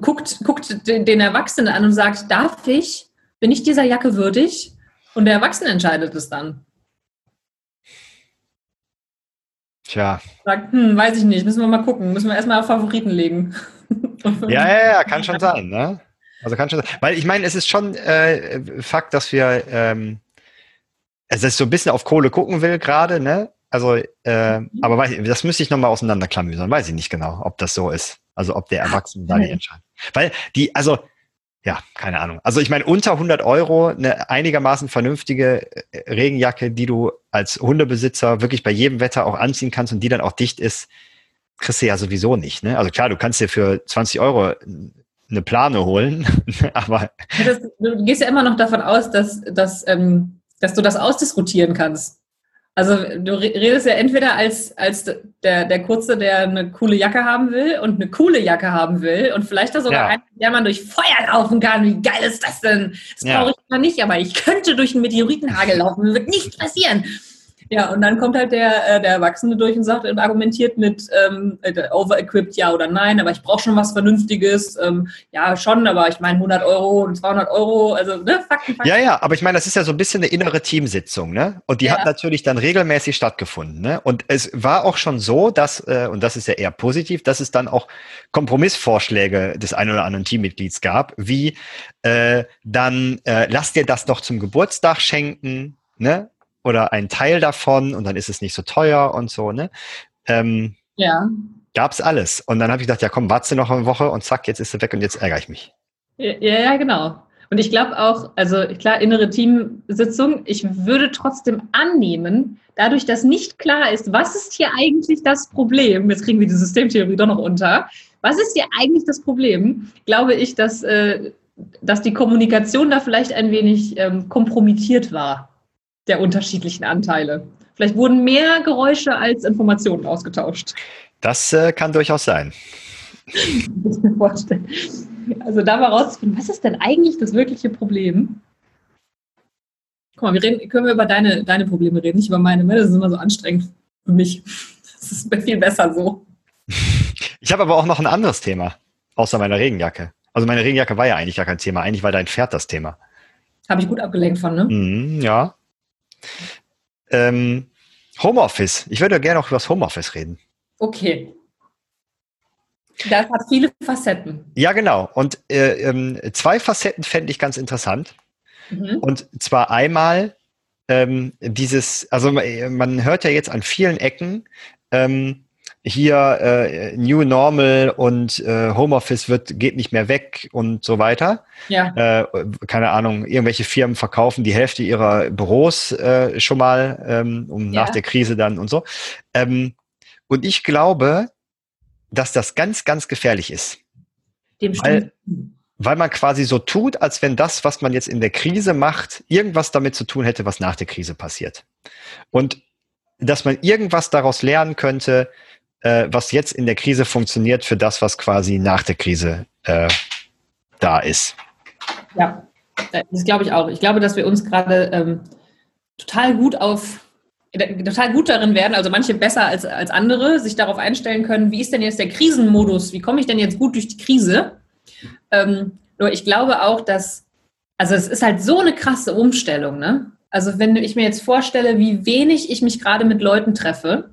guckt, guckt den Erwachsenen an und sagt, darf ich, bin ich dieser Jacke würdig? Und der Erwachsene entscheidet es dann. Tja. Sagt, hm, weiß ich nicht, müssen wir mal gucken, müssen wir erstmal auf Favoriten legen. Ja, ja, ja, kann schon sein, ne? Also kann schon sein. Weil ich meine, es ist schon äh, Fakt, dass wir ähm, also dass ich so ein bisschen auf Kohle gucken will gerade, ne? Also, äh, aber weiß, das müsste ich nochmal auseinanderklamüsern. Weiß ich nicht genau, ob das so ist. Also ob der Erwachsene da die entscheidet. Weil die, also, ja, keine Ahnung. Also ich meine, unter 100 Euro eine einigermaßen vernünftige äh, Regenjacke, die du als Hundebesitzer wirklich bei jedem Wetter auch anziehen kannst und die dann auch dicht ist, kriegst du ja sowieso nicht. Ne? Also klar, du kannst dir für 20 Euro eine Plane holen, aber Das, du gehst ja immer noch davon aus, dass, dass, ähm, dass du das ausdiskutieren kannst. Also du re- redest ja entweder als, als der, der Kurze, der eine coole Jacke haben will und eine coole Jacke haben will und vielleicht da sogar Ja. einen, der man durch Feuer laufen kann. Wie geil ist das denn? Das Ja. brauche ich zwar nicht, aber ich könnte durch einen Meteoritenhagel laufen. Wird nichts passieren. Ja, und dann kommt halt der, äh, der Erwachsene durch und sagt und argumentiert mit ähm, äh, overequipped ja oder nein, aber ich brauche schon was Vernünftiges. Ähm, ja, schon, aber ich meine 100 Euro und 200 Euro, also ne, Fakten, Fakten. ja, ja, aber ich meine, das ist ja so ein bisschen eine innere Teamsitzung, ne? Und die Ja. hat natürlich dann regelmäßig stattgefunden, ne? Und es war auch schon so, dass, äh, und das ist ja eher positiv, dass es dann auch Kompromissvorschläge des einen oder anderen Teammitglieds gab, wie äh, dann äh, lass dir das doch zum Geburtstag schenken, ne? Oder ein Teil davon und dann ist es nicht so teuer und so, ne? Ähm, Ja. gab's alles. Und dann habe ich gedacht, ja komm, warte noch eine Woche und zack, jetzt ist sie weg und jetzt ärgere ich mich. Ja, ja genau. Und ich glaube auch, also klar, innere Teamsitzung, ich würde trotzdem annehmen, dadurch, dass nicht klar ist, was ist hier eigentlich das Problem, jetzt kriegen wir die Systemtheorie doch noch unter, was ist hier eigentlich das Problem, glaube ich, dass, äh, dass die Kommunikation da vielleicht ein wenig ähm, kompromittiert war, der unterschiedlichen Anteile. Vielleicht wurden mehr Geräusche als Informationen ausgetauscht. Das äh, kann durchaus sein. Also da mal rauszufinden, was ist denn eigentlich das wirkliche Problem? Guck mal, wir reden, können wir über deine, deine Probleme reden, nicht über meine. Das ist immer so anstrengend für mich. Das ist viel besser so. Ich habe aber auch noch ein anderes Thema, außer meiner Regenjacke. Also meine Regenjacke war ja eigentlich gar kein Thema. Eigentlich war dein Pferd das Thema. Habe ich gut abgelenkt von, ne? Mm, ja. Ähm, Homeoffice. Ich würde gerne auch über das Homeoffice reden. Okay. Das hat viele Facetten. Ja, genau. Und äh, ähm, zwei Facetten fände ich ganz interessant. Mhm. Und zwar einmal ähm, dieses, also man hört ja jetzt an vielen Ecken, ähm, hier äh, New Normal und äh, Homeoffice wird geht nicht mehr weg und so weiter. Ja. Äh, keine Ahnung, irgendwelche Firmen verkaufen die Hälfte ihrer Büros äh, schon mal, ähm, um ja. nach der Krise dann und so. Ähm, und ich glaube, dass das ganz, ganz gefährlich ist. Dem weil, weil man quasi so tut, als wenn das, was man jetzt in der Krise macht, irgendwas damit zu tun hätte, was nach der Krise passiert. Und dass man irgendwas daraus lernen könnte, äh, was jetzt in der Krise funktioniert, für das, was quasi nach der Krise äh, da ist. Ja, das glaube ich auch. Ich glaube, dass wir uns gerade ähm, total gut auf total gut darin werden, also manche besser als, als andere, sich darauf einstellen können, wie ist denn jetzt der Krisenmodus, wie komme ich denn jetzt gut durch die Krise? Ähm, nur ich glaube auch, dass, also es ist halt so eine krasse Umstellung, ne? Also wenn ich mir jetzt vorstelle, wie wenig ich mich gerade mit Leuten treffe,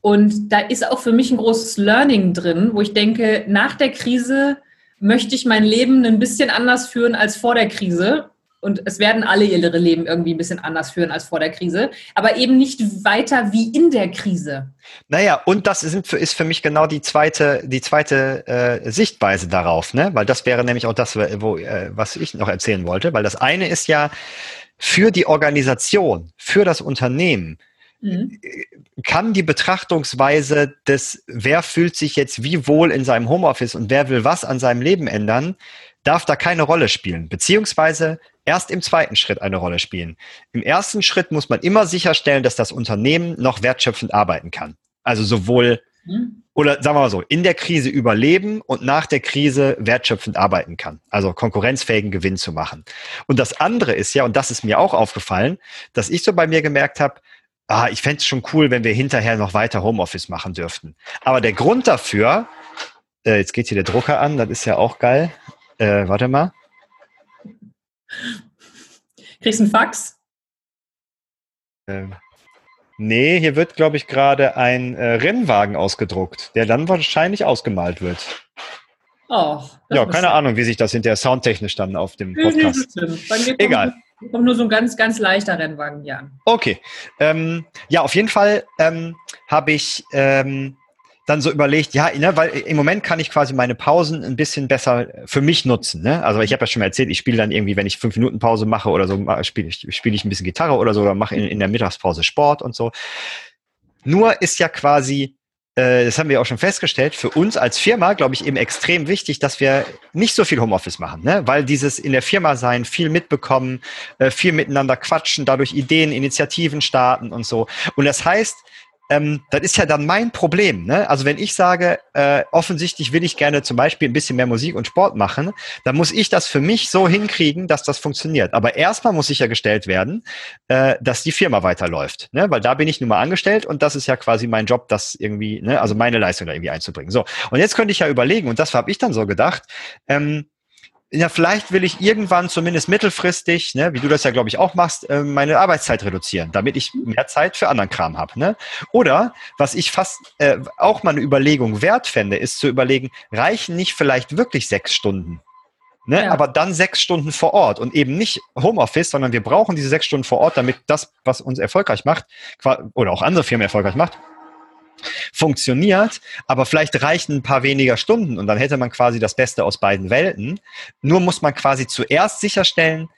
und da ist auch für mich ein großes Learning drin, wo ich denke, nach der Krise möchte ich mein Leben ein bisschen anders führen als vor der Krise. Und es werden alle ihre Leben irgendwie ein bisschen anders führen als vor der Krise, aber eben nicht weiter wie in der Krise. Naja, und das ist für, ist für mich genau die zweite, die zweite äh, Sichtweise darauf, ne? Weil das wäre nämlich auch das, wo, äh, was ich noch erzählen wollte, weil das eine ist ja für die Organisation, für das Unternehmen, Mhm. kann die Betrachtungsweise des, wer fühlt sich jetzt wie wohl in seinem Homeoffice und wer will was an seinem Leben ändern, darf da keine Rolle spielen, beziehungsweise erst im zweiten Schritt eine Rolle spielen. Im ersten Schritt muss man immer sicherstellen, dass das Unternehmen noch wertschöpfend arbeiten kann. Also sowohl, mhm. oder sagen wir mal so, in der Krise überleben und nach der Krise wertschöpfend arbeiten kann. Also konkurrenzfähigen Gewinn zu machen. Und das andere ist ja, und das ist mir auch aufgefallen, dass ich so bei mir gemerkt habe, ah, ich fände es schon cool, wenn wir hinterher noch weiter Homeoffice machen dürften. Aber der Grund dafür, äh, jetzt geht hier der Drucker an, das ist ja auch geil. Äh, warte mal. Kriegst du einen Fax? Ähm, nee, hier wird, glaube ich, gerade ein äh, Rennwagen ausgedruckt, der dann wahrscheinlich ausgemalt wird. Oh, ja, keine Ahnung, wie sich das hinterher soundtechnisch dann auf dem Podcast. Egal. Kommt nur so ein ganz, ganz leichter Rennwagen an. Okay. Ähm, ja, auf jeden Fall ähm, habe ich ähm, dann so überlegt, ja, ne, weil im Moment kann ich quasi meine Pausen ein bisschen besser für mich nutzen. Ne? Also ich habe ja schon mal erzählt, ich spiele dann irgendwie, wenn ich fünf Minuten Pause mache oder so, spiele ich, spiel ich ein bisschen Gitarre oder so, oder mache in, in der Mittagspause Sport und so. Nur ist ja quasi äh, das haben wir auch schon festgestellt, für uns als Firma, glaube ich, eben extrem wichtig, dass wir nicht so viel Homeoffice machen, ne? weil dieses in der Firma sein, viel mitbekommen, äh, viel miteinander quatschen, dadurch Ideen, Initiativen starten und so. Und das heißt, ähm, das ist ja dann mein Problem. Ne? Also wenn ich sage, äh, offensichtlich will ich gerne zum Beispiel ein bisschen mehr Musik und Sport machen, dann muss ich das für mich so hinkriegen, dass das funktioniert. Aber erstmal muss sichergestellt werden, äh, dass die Firma weiterläuft. Ne? Weil da bin ich nun mal angestellt und das ist ja quasi mein Job, das irgendwie, ne? also meine Leistung da irgendwie einzubringen. So, und jetzt könnte ich ja überlegen, und das habe ich dann so gedacht, ähm, ja, vielleicht will ich irgendwann zumindest mittelfristig, ne, wie du das ja, glaube ich, auch machst, äh, meine Arbeitszeit reduzieren, damit ich mehr Zeit für anderen Kram habe. Ne? Oder was ich fast äh, auch mal eine Überlegung wert fände, ist zu überlegen, reichen nicht vielleicht wirklich sechs Stunden? Ne? Ja. Aber dann sechs Stunden vor Ort und eben nicht Homeoffice, sondern wir brauchen diese sechs Stunden vor Ort, damit das, was uns erfolgreich macht, oder auch andere Firmen erfolgreich macht, funktioniert, aber vielleicht reichen ein paar weniger Stunden und dann hätte man quasi das Beste aus beiden Welten. Nur muss man quasi zuerst sicherstellen,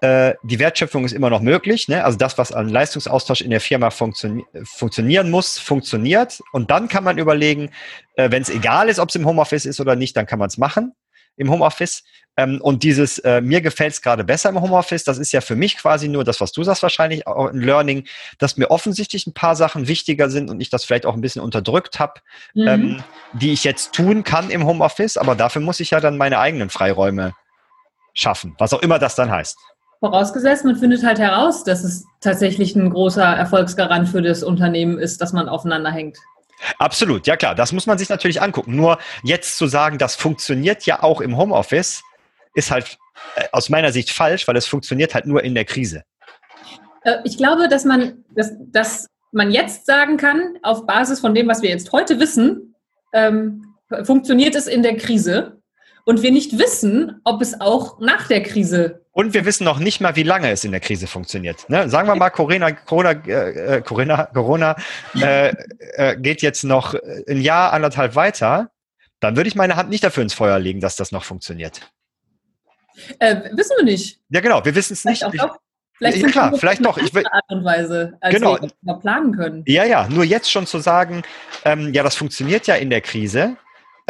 äh, die Wertschöpfung ist immer noch möglich. Ne? Also das, was an Leistungsaustausch in der Firma funktio funktionieren muss, funktioniert. Und dann kann man überlegen, äh, wenn es egal ist, ob es im Homeoffice ist oder nicht, dann kann man es machen im Homeoffice. Ähm, und dieses, äh, mir gefällt es gerade besser im Homeoffice, das ist ja für mich quasi nur das, was du sagst wahrscheinlich, auch ein Learning, dass mir offensichtlich ein paar Sachen wichtiger sind und ich das vielleicht auch ein bisschen unterdrückt habe, mhm. ähm, die ich jetzt tun kann im Homeoffice, aber dafür muss ich ja dann meine eigenen Freiräume schaffen, was auch immer das dann heißt. Vorausgesetzt, man findet halt heraus, dass es tatsächlich ein großer Erfolgsgarant für das Unternehmen ist, dass man aufeinander hängt. Absolut, ja klar, das muss man sich natürlich angucken. Nur jetzt zu sagen, das funktioniert ja auch im Homeoffice, ist halt äh, aus meiner Sicht falsch, weil es funktioniert halt nur in der Krise. Äh, ich glaube, dass man, dass, dass man jetzt sagen kann, auf Basis von dem, was wir jetzt heute wissen, ähm, funktioniert es in der Krise und wir nicht wissen, ob es auch nach der Krise. Und wir wissen noch nicht mal, wie lange es in der Krise funktioniert. Ne? Sagen wir mal, Corona, Corona, äh, Corona, Corona äh, äh, geht jetzt noch ein Jahr, anderthalb weiter. Dann würde ich meine Hand nicht dafür ins Feuer legen, dass das noch funktioniert. Äh, wissen wir nicht. Ja, genau, wir wissen es nicht. Auch doch. Vielleicht ja, klar, vielleicht doch. Ich will, Art und Weise, als genau. wir planen können. Ja, ja, nur jetzt schon zu sagen, ähm, ja, das funktioniert ja in der Krise,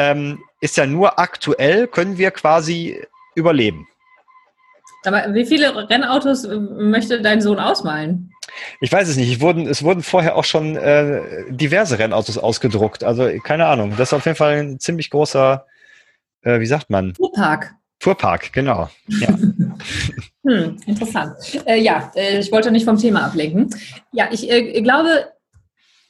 ähm, ist ja nur aktuell, können wir quasi überleben. Aber wie viele Rennautos äh, möchte dein Sohn ausmalen? Ich weiß es nicht. Ich wurden, es wurden vorher auch schon äh, diverse Rennautos ausgedruckt. Also keine Ahnung. Das ist auf jeden Fall ein ziemlich großer, äh, wie sagt man? Fuhrpark. Fuhrpark, genau. Ja. hm, interessant. Äh, ja, äh, ich wollte nicht vom Thema ablenken. Ja, ich äh, glaube,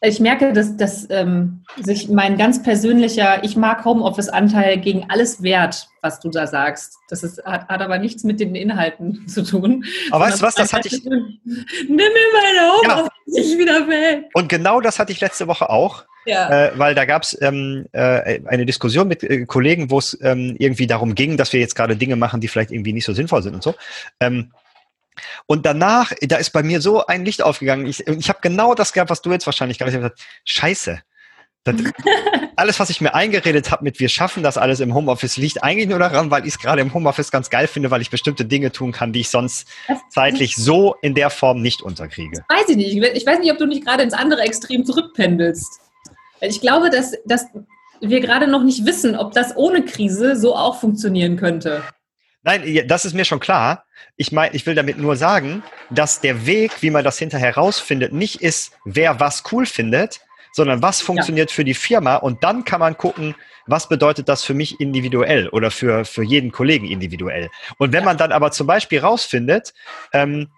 ich merke, dass, dass ähm, sich mein ganz persönlicher, ich mag Homeoffice-Anteil gegen alles wert, was du da sagst. Das ist, hat, hat aber nichts mit den Inhalten zu tun. Aber weißt du was, das hatte ich. Nimm mir meine Homeoffice ja. wieder weg. Und genau das hatte ich letzte Woche auch. Ja. Äh, weil da gab es ähm, äh, eine Diskussion mit äh, Kollegen, wo es ähm, irgendwie darum ging, dass wir jetzt gerade Dinge machen, die vielleicht irgendwie nicht so sinnvoll sind und so. Ähm, und danach, da ist bei mir so ein Licht aufgegangen. Ich, ich habe genau das gehabt, was du jetzt wahrscheinlich gerade gesagt hast. Scheiße. Das, alles, was ich mir eingeredet habe mit wir schaffen das alles im Homeoffice, liegt eigentlich nur daran, weil ich es gerade im Homeoffice ganz geil finde, weil ich bestimmte Dinge tun kann, die ich sonst zeitlich so in der Form nicht unterkriege. Das weiß ich nicht. Ich weiß nicht, ob du nicht gerade ins andere Extrem zurückpendelst. Ich glaube, dass, dass wir gerade noch nicht wissen, ob das ohne Krise so auch funktionieren könnte. Nein, das ist mir schon klar. Ich meine, ich will damit nur sagen, dass der Weg, wie man das hinterher rausfindet, nicht ist, wer was cool findet, sondern was funktioniert ja. für die Firma und dann kann man gucken, was bedeutet das für mich individuell oder für, für jeden Kollegen individuell. Und wenn man dann aber zum Beispiel rausfindet, ähm,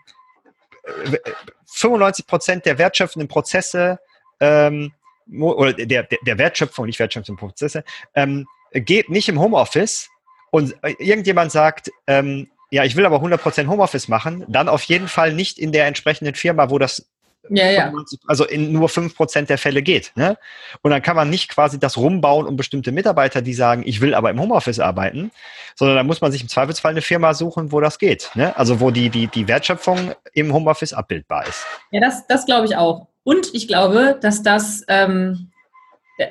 95 Prozent der wertschöpfenden Prozesse ähm, oder der, der, der Wertschöpfung, nicht wertschöpfenden Prozesse, ähm, geht nicht im Homeoffice, und äh, irgendjemand sagt, ähm, ja, ich will aber 100% Homeoffice machen, dann auf jeden Fall nicht in der entsprechenden Firma, wo das ja, ja. also in nur 5% der Fälle geht. Ne? Und dann kann man nicht quasi das rumbauen um bestimmte Mitarbeiter, die sagen, ich will aber im Homeoffice arbeiten, sondern da muss man sich im Zweifelsfall eine Firma suchen, wo das geht. Ne? Also wo die, die, die Wertschöpfung im Homeoffice abbildbar ist. Ja, das, das glaube ich auch. Und ich glaube, dass das ähm,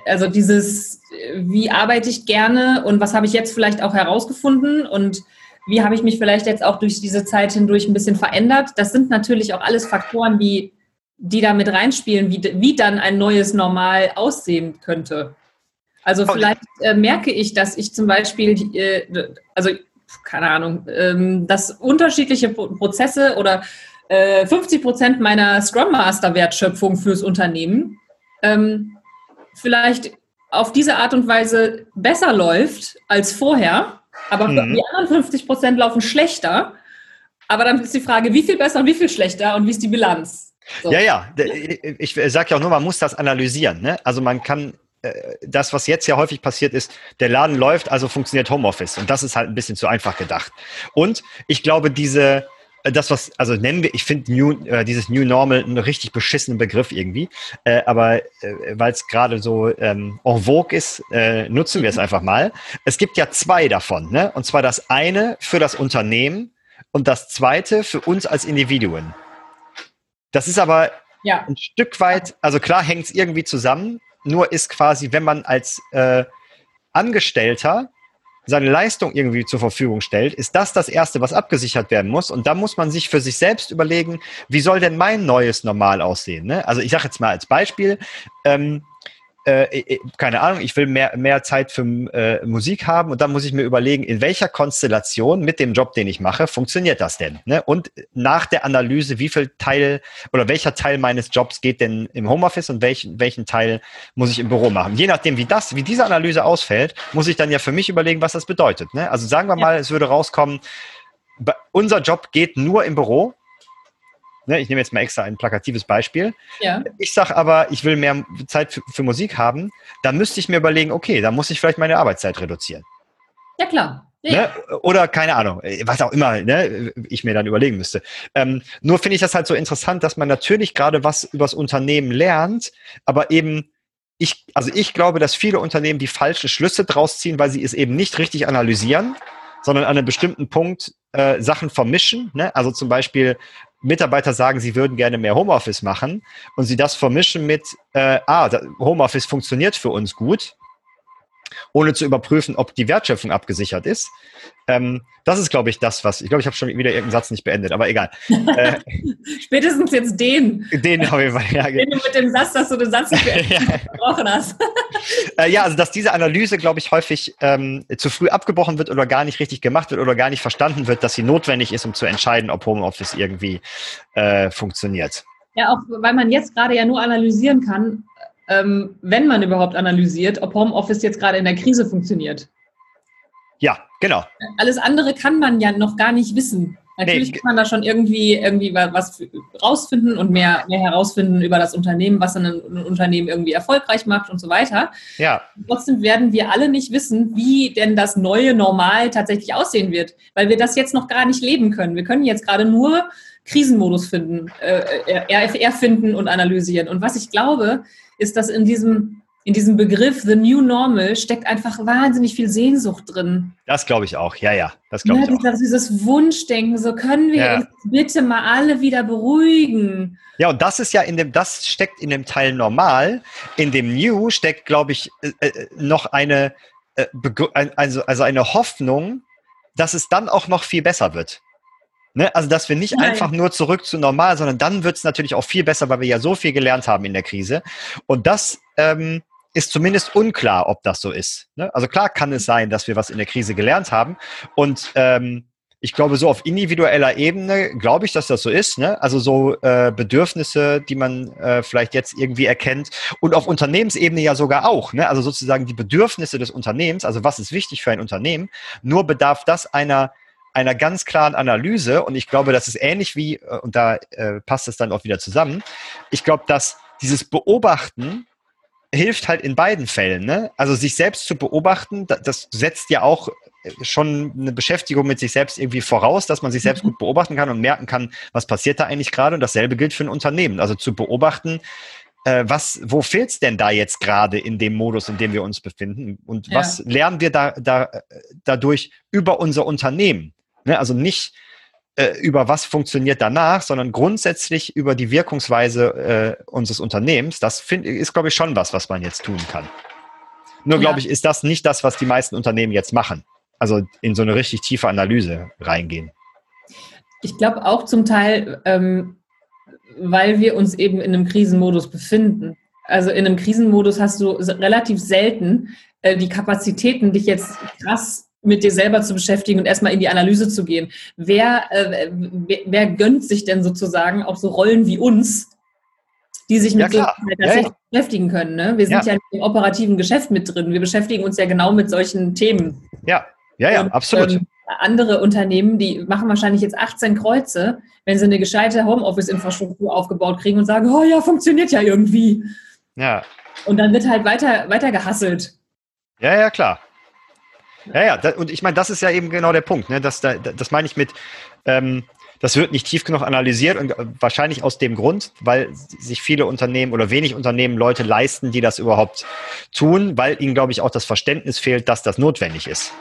also dieses, wie arbeite ich gerne und was habe ich jetzt vielleicht auch herausgefunden und wie habe ich mich vielleicht jetzt auch durch diese Zeit hindurch ein bisschen verändert. Das sind natürlich auch alles Faktoren, die, die da mit reinspielen, wie, wie dann ein neues Normal aussehen könnte. Also vielleicht äh, merke ich, dass ich zum Beispiel, äh, also keine Ahnung, ähm, dass unterschiedliche Prozesse oder äh, 50 Prozent meiner Scrum Master Wertschöpfung fürs Unternehmen ähm, vielleicht auf diese Art und Weise besser läuft als vorher, aber mhm. die anderen 50 Prozent laufen schlechter. Aber dann ist die Frage, wie viel besser und wie viel schlechter und wie ist die Bilanz? So. Ja, ja, ich sage ja auch nur, man muss das analysieren. Ne? Also man kann äh, das, was jetzt ja häufig passiert ist, der Laden läuft, also funktioniert Homeoffice. Und das ist halt ein bisschen zu einfach gedacht. Und ich glaube, diese, das, was, also nennen wir, ich finde äh, dieses New Normal einen richtig beschissenen Begriff irgendwie, äh, aber äh, weil es gerade so ähm, en vogue ist, äh, nutzen wir es einfach mal. Es gibt ja zwei davon, ne? Und zwar das eine für das Unternehmen und das zweite für uns als Individuen. Das ist aber ja. ein Stück weit, also klar hängt es irgendwie zusammen, nur ist quasi, wenn man als äh, Angestellter seine Leistung irgendwie zur Verfügung stellt, ist das das Erste, was abgesichert werden muss. Und da muss man sich für sich selbst überlegen, wie soll denn mein neues Normal aussehen? Ne? Also ich sage jetzt mal als Beispiel, ähm, äh, äh, keine Ahnung, ich will mehr, mehr Zeit für äh, Musik haben und dann muss ich mir überlegen, in welcher Konstellation mit dem Job, den ich mache, funktioniert das denn? Ne? Und nach der Analyse, wie viel Teil oder welcher Teil meines Jobs geht denn im Homeoffice und welchen, welchen Teil muss ich im Büro machen? Je nachdem, wie das, wie diese Analyse ausfällt, muss ich dann ja für mich überlegen, was das bedeutet. Ne? Also sagen wir mal, es würde rauskommen, unser Job geht nur im Büro, Ne, ich nehme jetzt mal extra ein plakatives Beispiel. Ja. Ich sage aber, ich will mehr Zeit für, für Musik haben. Dann müsste ich mir überlegen, okay, da muss ich vielleicht meine Arbeitszeit reduzieren. Ja, klar. Ja. Ne? Oder keine Ahnung, was auch immer ne, ich mir dann überlegen müsste. Ähm, nur finde ich das halt so interessant, dass man natürlich gerade was übers Unternehmen lernt, aber eben ich, also ich glaube, dass viele Unternehmen die falschen Schlüsse draus ziehen, weil sie es eben nicht richtig analysieren, sondern an einem bestimmten Punkt äh, Sachen vermischen. Ne? Also zum Beispiel Mitarbeiter sagen, sie würden gerne mehr Homeoffice machen und sie das vermischen mit, äh, ah, Homeoffice funktioniert für uns gut, ohne zu überprüfen, ob die Wertschöpfung abgesichert ist. Ähm, das ist, glaube ich, das, was. Ich glaube, ich habe schon wieder irgendeinen Satz nicht beendet, aber egal. Äh, Spätestens jetzt den. Den auf jeden Fall, ja. Den du mit dem Satz, dass du den Satz nicht beendet ja. hast. äh, ja, also dass diese Analyse, glaube ich, häufig ähm, zu früh abgebrochen wird oder gar nicht richtig gemacht wird oder gar nicht verstanden wird, dass sie notwendig ist, um zu entscheiden, ob Homeoffice irgendwie äh, funktioniert. Ja, auch weil man jetzt gerade ja nur analysieren kann, ähm, wenn man überhaupt analysiert, ob Homeoffice jetzt gerade in der Krise funktioniert. Ja, genau. Alles andere kann man ja noch gar nicht wissen. Natürlich nee. kann man da schon irgendwie, irgendwie was rausfinden und mehr, mehr herausfinden über das Unternehmen, was ein, ein Unternehmen irgendwie erfolgreich macht und so weiter. Ja. Trotzdem werden wir alle nicht wissen, wie denn das neue Normal tatsächlich aussehen wird, weil wir das jetzt noch gar nicht leben können. Wir können jetzt gerade nur Krisenmodus finden, äh, erfinden und analysieren. Und was ich glaube, ist, dass in diesem, in diesem Begriff The New Normal steckt einfach wahnsinnig viel Sehnsucht drin. Das glaube ich auch, ja, ja. Das glaube ja, ich auch. Dieses Wunschdenken, so können wir ja. uns bitte mal alle wieder beruhigen. Ja, und das ist ja in dem, das steckt in dem Teil normal. In dem New steckt, glaube ich, äh, äh noch eine, äh, also, also eine Hoffnung, dass es dann auch noch viel besser wird. Ne? Also, dass wir nicht Nein. einfach nur zurück zu normal, sondern dann wird es natürlich auch viel besser, weil wir ja so viel gelernt haben in der Krise. Und das ähm, ist zumindest unklar, ob das so ist. Ne? Also klar kann es sein, dass wir was in der Krise gelernt haben. Und ähm, ich glaube, so auf individueller Ebene glaube ich, dass das so ist. Ne? Also so äh, Bedürfnisse, die man äh, vielleicht jetzt irgendwie erkennt. Und auf Unternehmensebene ja sogar auch. Ne? Also sozusagen die Bedürfnisse des Unternehmens, also was ist wichtig für ein Unternehmen. Nur bedarf das einer einer ganz klaren Analyse und ich glaube, das ist ähnlich wie, äh, und da äh, passt es dann auch wieder zusammen, ich glaube, dass dieses Beobachten hilft halt in beiden Fällen. Ne? Also sich selbst zu beobachten, das setzt ja auch äh, schon eine Beschäftigung mit sich selbst irgendwie voraus, dass man sich selbst mhm. gut beobachten kann und merken kann, was passiert da eigentlich gerade. Und dasselbe gilt für ein Unternehmen. Also zu beobachten, äh, was, wo fehlt es denn da jetzt gerade in dem Modus, in dem wir uns befinden? Und ja. was lernen wir da, da, äh, dadurch über unser Unternehmen? Ne? Also nicht äh, über was funktioniert danach, sondern grundsätzlich über die Wirkungsweise äh, unseres Unternehmens. Das find, ist, glaube ich, schon was, was man jetzt tun kann. Nur, glaube ich, ist das nicht das, was die meisten Unternehmen jetzt machen. Also in so eine richtig tiefe Analyse reingehen. Ich glaube auch zum Teil, ähm, weil wir uns eben in einem Krisenmodus befinden. Also in einem Krisenmodus hast du relativ selten äh, die Kapazitäten, dich jetzt krass mit dir selber zu beschäftigen und erstmal in die Analyse zu gehen. Wer, äh, wer, wer, gönnt sich denn sozusagen auch so Rollen wie uns, die sich mit ja, so ja, ja. beschäftigen können? Ne? Wir sind ja. im operativen Geschäft mit drin. Wir beschäftigen uns ja genau mit solchen Themen. Ja, ja, ja, und, absolut. Ähm, andere Unternehmen, die machen wahrscheinlich jetzt 18 Kreuze, wenn sie eine gescheite Homeoffice-Infrastruktur aufgebaut kriegen und sagen, oh ja, funktioniert ja irgendwie. Ja. Und dann wird halt weiter, weiter gehasselt. Ja, ja, klar. Ja, ja, da, und ich meine, das ist ja eben genau der Punkt. Ne? Das, da, das meine ich mit, ähm, das wird nicht tief genug analysiert und äh, wahrscheinlich aus dem Grund, weil sich viele Unternehmen oder wenig Unternehmen Leute leisten, die das überhaupt tun, weil ihnen, glaube ich, auch das Verständnis fehlt, dass das notwendig ist.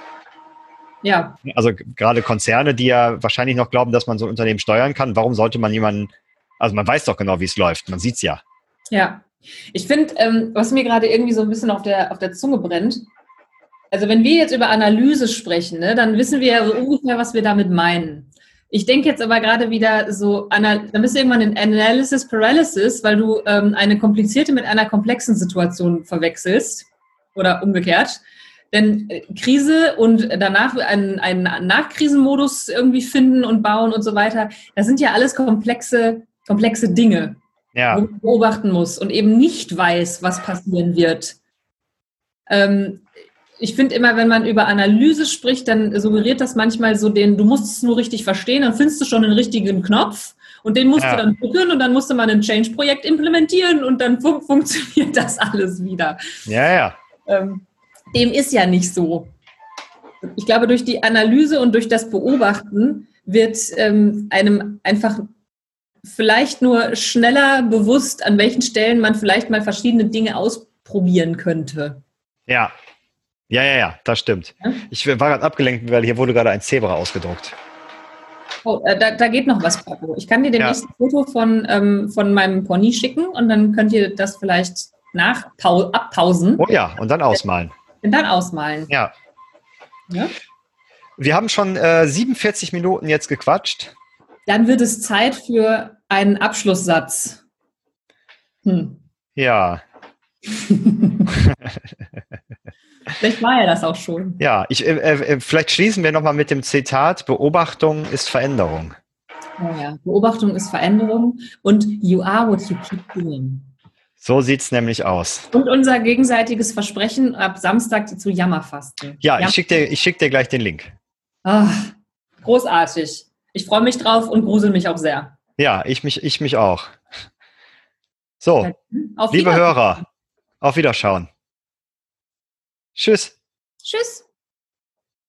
Ja. Also gerade Konzerne, die ja wahrscheinlich noch glauben, dass man so ein Unternehmen steuern kann, warum sollte man jemanden, also man weiß doch genau, wie es läuft, man sieht es ja. Ja. Ich finde, ähm, was mir gerade irgendwie so ein bisschen auf der, auf der Zunge brennt, also wenn wir jetzt über Analyse sprechen, ne, dann wissen wir ja so ungefähr, was wir damit meinen. Ich denke jetzt aber gerade wieder so, dann bist du irgendwann in Analysis Paralysis, weil du ähm, eine komplizierte mit einer komplexen Situation verwechselst oder umgekehrt. Denn äh, Krise und danach einen, einen Nachkrisenmodus irgendwie finden und bauen und so weiter, das sind ja alles komplexe, komplexe Dinge, ja. wo man beobachten muss und eben nicht weiß, was passieren wird. Ähm, ich finde immer, wenn man über Analyse spricht, dann suggeriert das manchmal so den, du musst es nur richtig verstehen, dann findest du schon den richtigen Knopf und den musst ja. du dann drücken und dann musste man ein Change-Projekt implementieren und dann fun funktioniert das alles wieder. Ja, ja. Ähm, dem ist ja nicht so. Ich glaube, durch die Analyse und durch das Beobachten wird ähm, einem einfach vielleicht nur schneller bewusst, an welchen Stellen man vielleicht mal verschiedene Dinge ausprobieren könnte. Ja, ja, ja, ja, das stimmt. Ja? Ich war gerade abgelenkt, weil hier wurde gerade ein Zebra ausgedruckt. Oh, äh, da, da, geht noch was, Paco. Ich kann dir demnächst ja. ein Foto von, ähm, von meinem Pony schicken und dann könnt ihr das vielleicht nach abpausen. Oh ja, und dann ausmalen. Und dann ausmalen. Ja. ja? Wir haben schon äh, 47 Minuten jetzt gequatscht. Dann wird es Zeit für einen Abschlusssatz. Hm. Ja. Vielleicht war er das auch schon. Ja, ich, äh, äh, vielleicht schließen wir nochmal mit dem Zitat, Beobachtung ist Veränderung. Ja, ja, Beobachtung ist Veränderung und you are what you keep doing. So sieht es nämlich aus. Und unser gegenseitiges Versprechen ab Samstag zu Jammerfasten. Ja, Jammer ich schicke dir, schick dir gleich den Link. Ach, großartig. Ich freue mich drauf und grusel mich auch sehr. Ja, ich mich, ich mich auch. So, liebe Hörer, auf Wiederschauen. Tschüss. Tschüss.